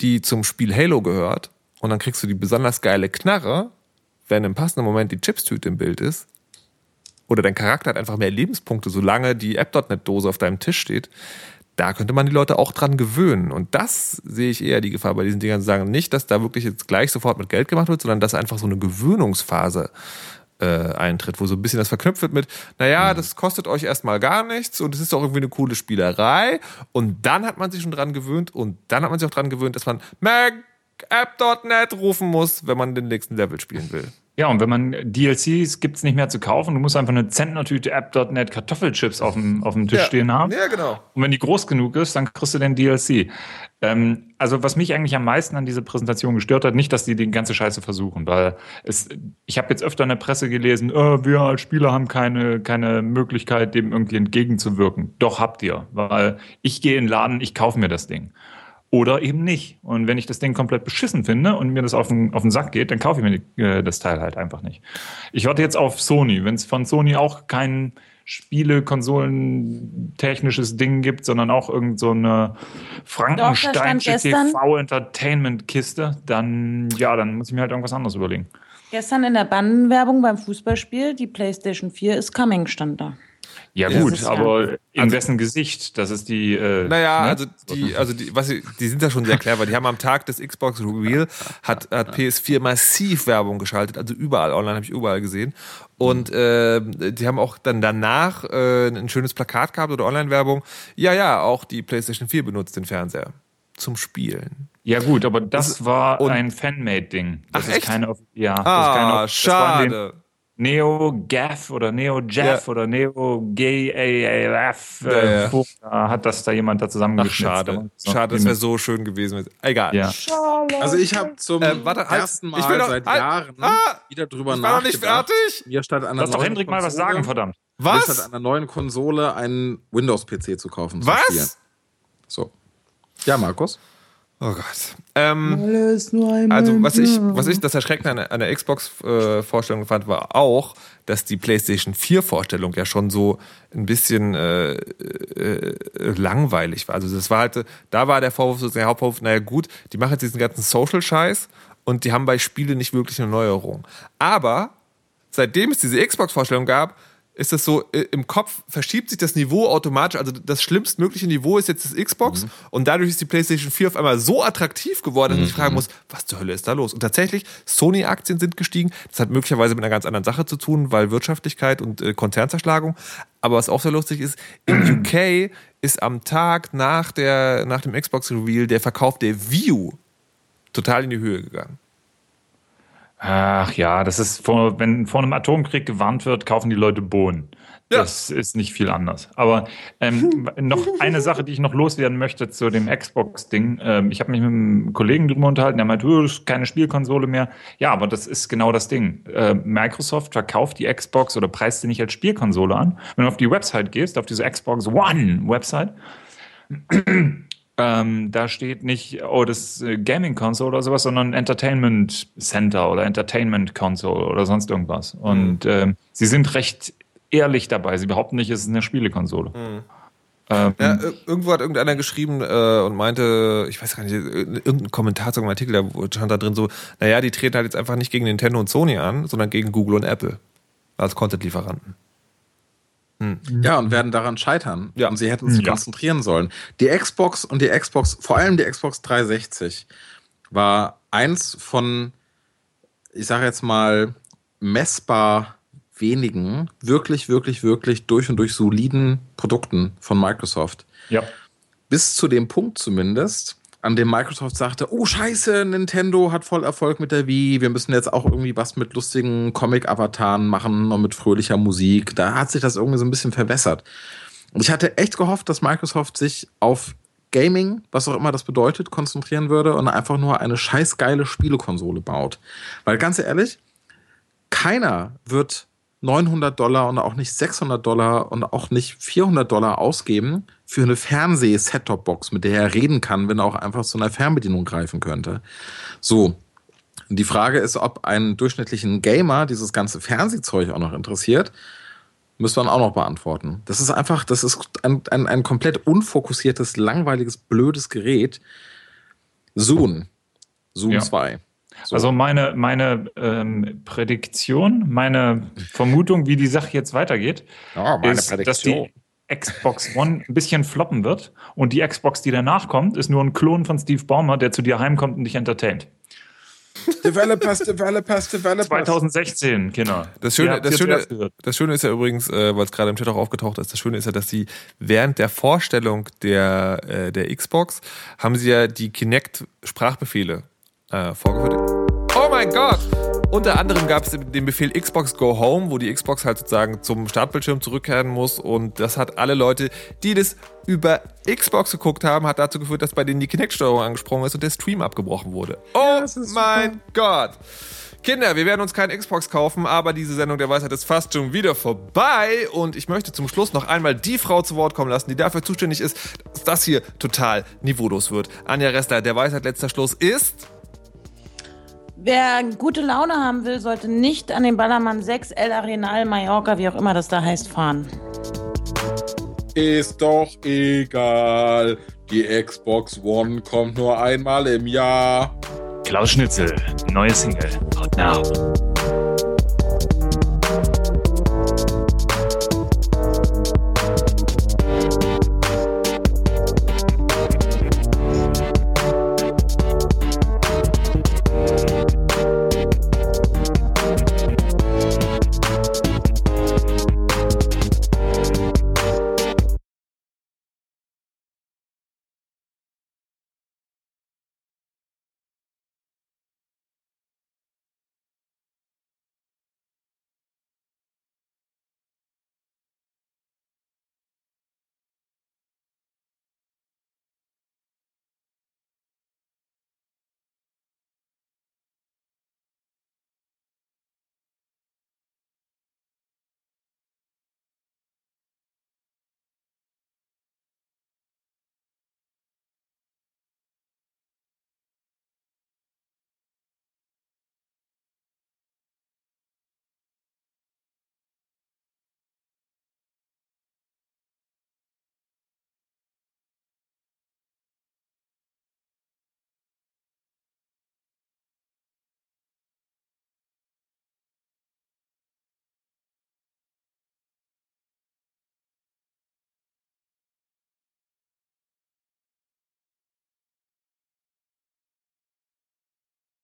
die zum Spiel Halo gehört, und dann kriegst du die besonders geile Knarre, wenn im passenden Moment die Chips-Tüte im Bild ist, oder dein Charakter hat einfach mehr Lebenspunkte, solange die App.net-Dose auf deinem Tisch steht, da könnte man die Leute auch dran gewöhnen. Und das sehe ich eher die Gefahr bei diesen Dingern. Sagen nicht, dass da wirklich jetzt gleich sofort mit Geld gemacht wird, sondern dass einfach so eine Gewöhnungsphase äh, eintritt, wo so ein bisschen das verknüpft wird mit, naja, mhm. das kostet euch erstmal gar nichts und es ist auch irgendwie eine coole Spielerei. Und dann hat man sich schon dran gewöhnt und dann hat man sich auch dran gewöhnt, dass man Mac App.net rufen muss, wenn man den nächsten Level spielen will. Ja, und wenn man DLCs gibt es nicht mehr zu kaufen, du musst einfach eine Zentnertüte App.net Kartoffelchips auf dem, auf dem Tisch ja. stehen haben. Ja, genau. Und wenn die groß genug ist, dann kriegst du den DLC. Ähm, also was mich eigentlich am meisten an dieser Präsentation gestört hat, nicht, dass die die ganze Scheiße versuchen, weil es, ich habe jetzt öfter in der Presse gelesen, oh, wir als Spieler haben keine, keine Möglichkeit, dem irgendwie entgegenzuwirken. Doch habt ihr, weil ich gehe in den Laden, ich kaufe mir das Ding oder eben nicht. Und wenn ich das Ding komplett beschissen finde und mir das auf den, auf den Sack geht, dann kaufe ich mir äh, das Teil halt einfach nicht. Ich warte jetzt auf Sony. Wenn es von Sony auch kein Spiele, Konsolen, technisches Ding gibt, sondern auch irgend so eine Frankensteinsche TV-Entertainment-Kiste, dann, ja, dann muss ich mir halt irgendwas anderes überlegen. Gestern in der Bandenwerbung beim Fußballspiel, die PlayStation 4 ist coming, stand da. Ja, gut, ist, aber ja. in also, wessen Gesicht? Das ist die. Äh, naja, ne? also die, also die, was, die sind da schon sehr clever. Die haben am Tag des Xbox Reveal hat, hat PS4 massiv Werbung geschaltet, also überall online habe ich überall gesehen. Und äh, die haben auch dann danach äh, ein schönes Plakat gehabt oder Online-Werbung. Ja, ja, auch die PlayStation 4 benutzt den Fernseher zum Spielen. Ja gut, aber das, das war ein Fanmade-Ding. Ach, echt? Keine, ja, ah, das keine, schade. Neo Gaff oder Neo Jeff Ja. oder Neo Gay AAF Ja, äh, ja. Da hat das da jemand da Ach, zusammengeschnitzt. schade. Schade, das wäre so schön gewesen. Egal. Ja. Also ich habe zum Äh, warte, halt. ersten Mal Ich will noch- seit halt. Jahren Ah! wieder drüber Ich war noch nicht nachgedacht. fertig. Mir statt einer Lass doch neuen Hendrik mal was Konsole- sagen, verdammt. mir statt Was? einer neuen Konsole einen Windows-PC zu kaufen. zum Spielen. Was? So. Ja, Markus? Oh Gott. Ähm, Alles nur einmal. also was ich, was ich das Erschreckende an der, an der Xbox-Vorstellung fand, war auch, dass die PlayStation 4-Vorstellung ja schon so ein bisschen äh, äh, langweilig war. Also das war halt, da war der Vorwurf, so der Hauptvorwurf, naja gut, die machen jetzt diesen ganzen Social-Scheiß und die haben bei Spielen nicht wirklich eine Neuerung. Aber seitdem es diese Xbox-Vorstellung gab, ist das so, äh, im Kopf verschiebt sich das Niveau automatisch. Also das schlimmstmögliche Niveau ist jetzt das Xbox und dadurch ist die PlayStation 4 auf einmal so attraktiv geworden, dass ich fragen muss, was zur Hölle ist da los? Und tatsächlich, Sony-Aktien sind gestiegen. Das hat möglicherweise mit einer ganz anderen Sache zu tun, weil Wirtschaftlichkeit und äh, Konzernzerschlagung. Aber was auch sehr lustig ist, in [clears throat] UK ist am Tag nach, der, nach dem Xbox-Reveal der Verkauf der Wii U total in die Höhe gegangen. Ach ja, das ist, vor, wenn vor einem Atomkrieg gewarnt wird, kaufen die Leute Bohnen. Ja. Das ist nicht viel anders. Aber ähm, [laughs] noch eine Sache, die ich noch loswerden möchte zu dem Xbox-Ding. Ähm, ich habe mich mit einem Kollegen drüber unterhalten, der meint, "Oh, ist keine Spielkonsole mehr. Ja, aber das ist genau das Ding. Äh, Microsoft verkauft die Xbox oder preist sie nicht als Spielkonsole an. Wenn du auf die Website gehst, auf diese Xbox One-Website, ähm, da steht nicht, oh, das äh, Gaming Console oder sowas, sondern Entertainment Center oder Entertainment Console oder sonst irgendwas. Und ähm, sie sind recht ehrlich dabei. Sie behaupten nicht, es ist eine Spielekonsole. Ähm, Ja, ir- irgendwo hat irgendeiner geschrieben äh, und meinte, ich weiß gar nicht, äh, irgendein Kommentar zu einem Artikel, da stand da drin so, naja, die treten halt jetzt einfach nicht gegen Nintendo und Sony an, sondern gegen Google und Apple als Content-Lieferanten. Ja, und werden daran scheitern. Ja. Und sie hätten sich Ja. konzentrieren sollen. Die Xbox und die Xbox, vor allem die Xbox 360, war eins von, ich sage jetzt mal, messbar wenigen, wirklich, wirklich, wirklich durch und durch soliden Produkten von Microsoft. ja. Bis zu dem Punkt zumindest, an dem Microsoft sagte, oh scheiße, Nintendo hat voll Erfolg mit der Wii, wir müssen jetzt auch irgendwie was mit lustigen Comic-Avataren machen und mit fröhlicher Musik. Da hat sich das irgendwie so ein bisschen verwässert. Und ich hatte echt gehofft, dass Microsoft sich auf Gaming, was auch immer das bedeutet, konzentrieren würde und einfach nur eine scheißgeile Spielekonsole baut. Weil ganz ehrlich, keiner wird 900 Dollar und auch nicht 600 Dollar und auch nicht 400 Dollar ausgeben für eine Fernseh-Set-Top-Box, mit der er reden kann, wenn er auch einfach zu einer Fernbedienung greifen könnte. So. Die Frage ist, ob einen durchschnittlichen Gamer dieses ganze Fernsehzeug auch noch interessiert. Müsste man auch noch beantworten. Das ist einfach, das ist ein, ein, ein komplett unfokussiertes, langweiliges, blödes Gerät. Zoom. Zoom Ja. 2. So. Also meine, meine ähm, Prädiktion, meine Vermutung, wie die Sache jetzt weitergeht, Ja, meine ist, dass Prädiktion. die Xbox One ein bisschen floppen wird und die Xbox, die danach kommt, ist nur ein Klon von Steve Ballmer, der zu dir heimkommt und dich entertaint. Developers, Developers, Developers. 2016, Kinder. Das Schöne, das, Schöne, das Schöne ist ja übrigens, äh, weil es gerade im Chat auch aufgetaucht ist, das Schöne ist ja, dass sie während der Vorstellung der, äh, der Xbox haben sie ja die Kinect-Sprachbefehle äh, vorgeführt. Oh mein Gott! Unter anderem gab es den Befehl Xbox Go Home, wo die Xbox halt sozusagen zum Startbildschirm zurückkehren muss. Und das hat alle Leute, die das über Xbox geguckt haben, hat dazu geführt, dass bei denen die Kinect-Steuerung angesprungen ist und der Stream abgebrochen wurde. Oh ist mein Gott! Kinder, wir werden uns kein Xbox kaufen, aber diese Sendung der Weisheit ist fast schon wieder vorbei. Und ich möchte zum Schluss noch einmal die Frau zu Wort kommen lassen, die dafür zuständig ist, dass das hier total niveaulos wird. Anja Ressler, der Weisheit letzter Schluss ist. Wer gute Laune haben will, sollte nicht an den Ballermann 6 El Arenal Mallorca, wie auch immer das da heißt, fahren. Ist doch egal. Die Xbox One kommt nur einmal im Jahr. Klaus Schnitzel, neue Single. Out now.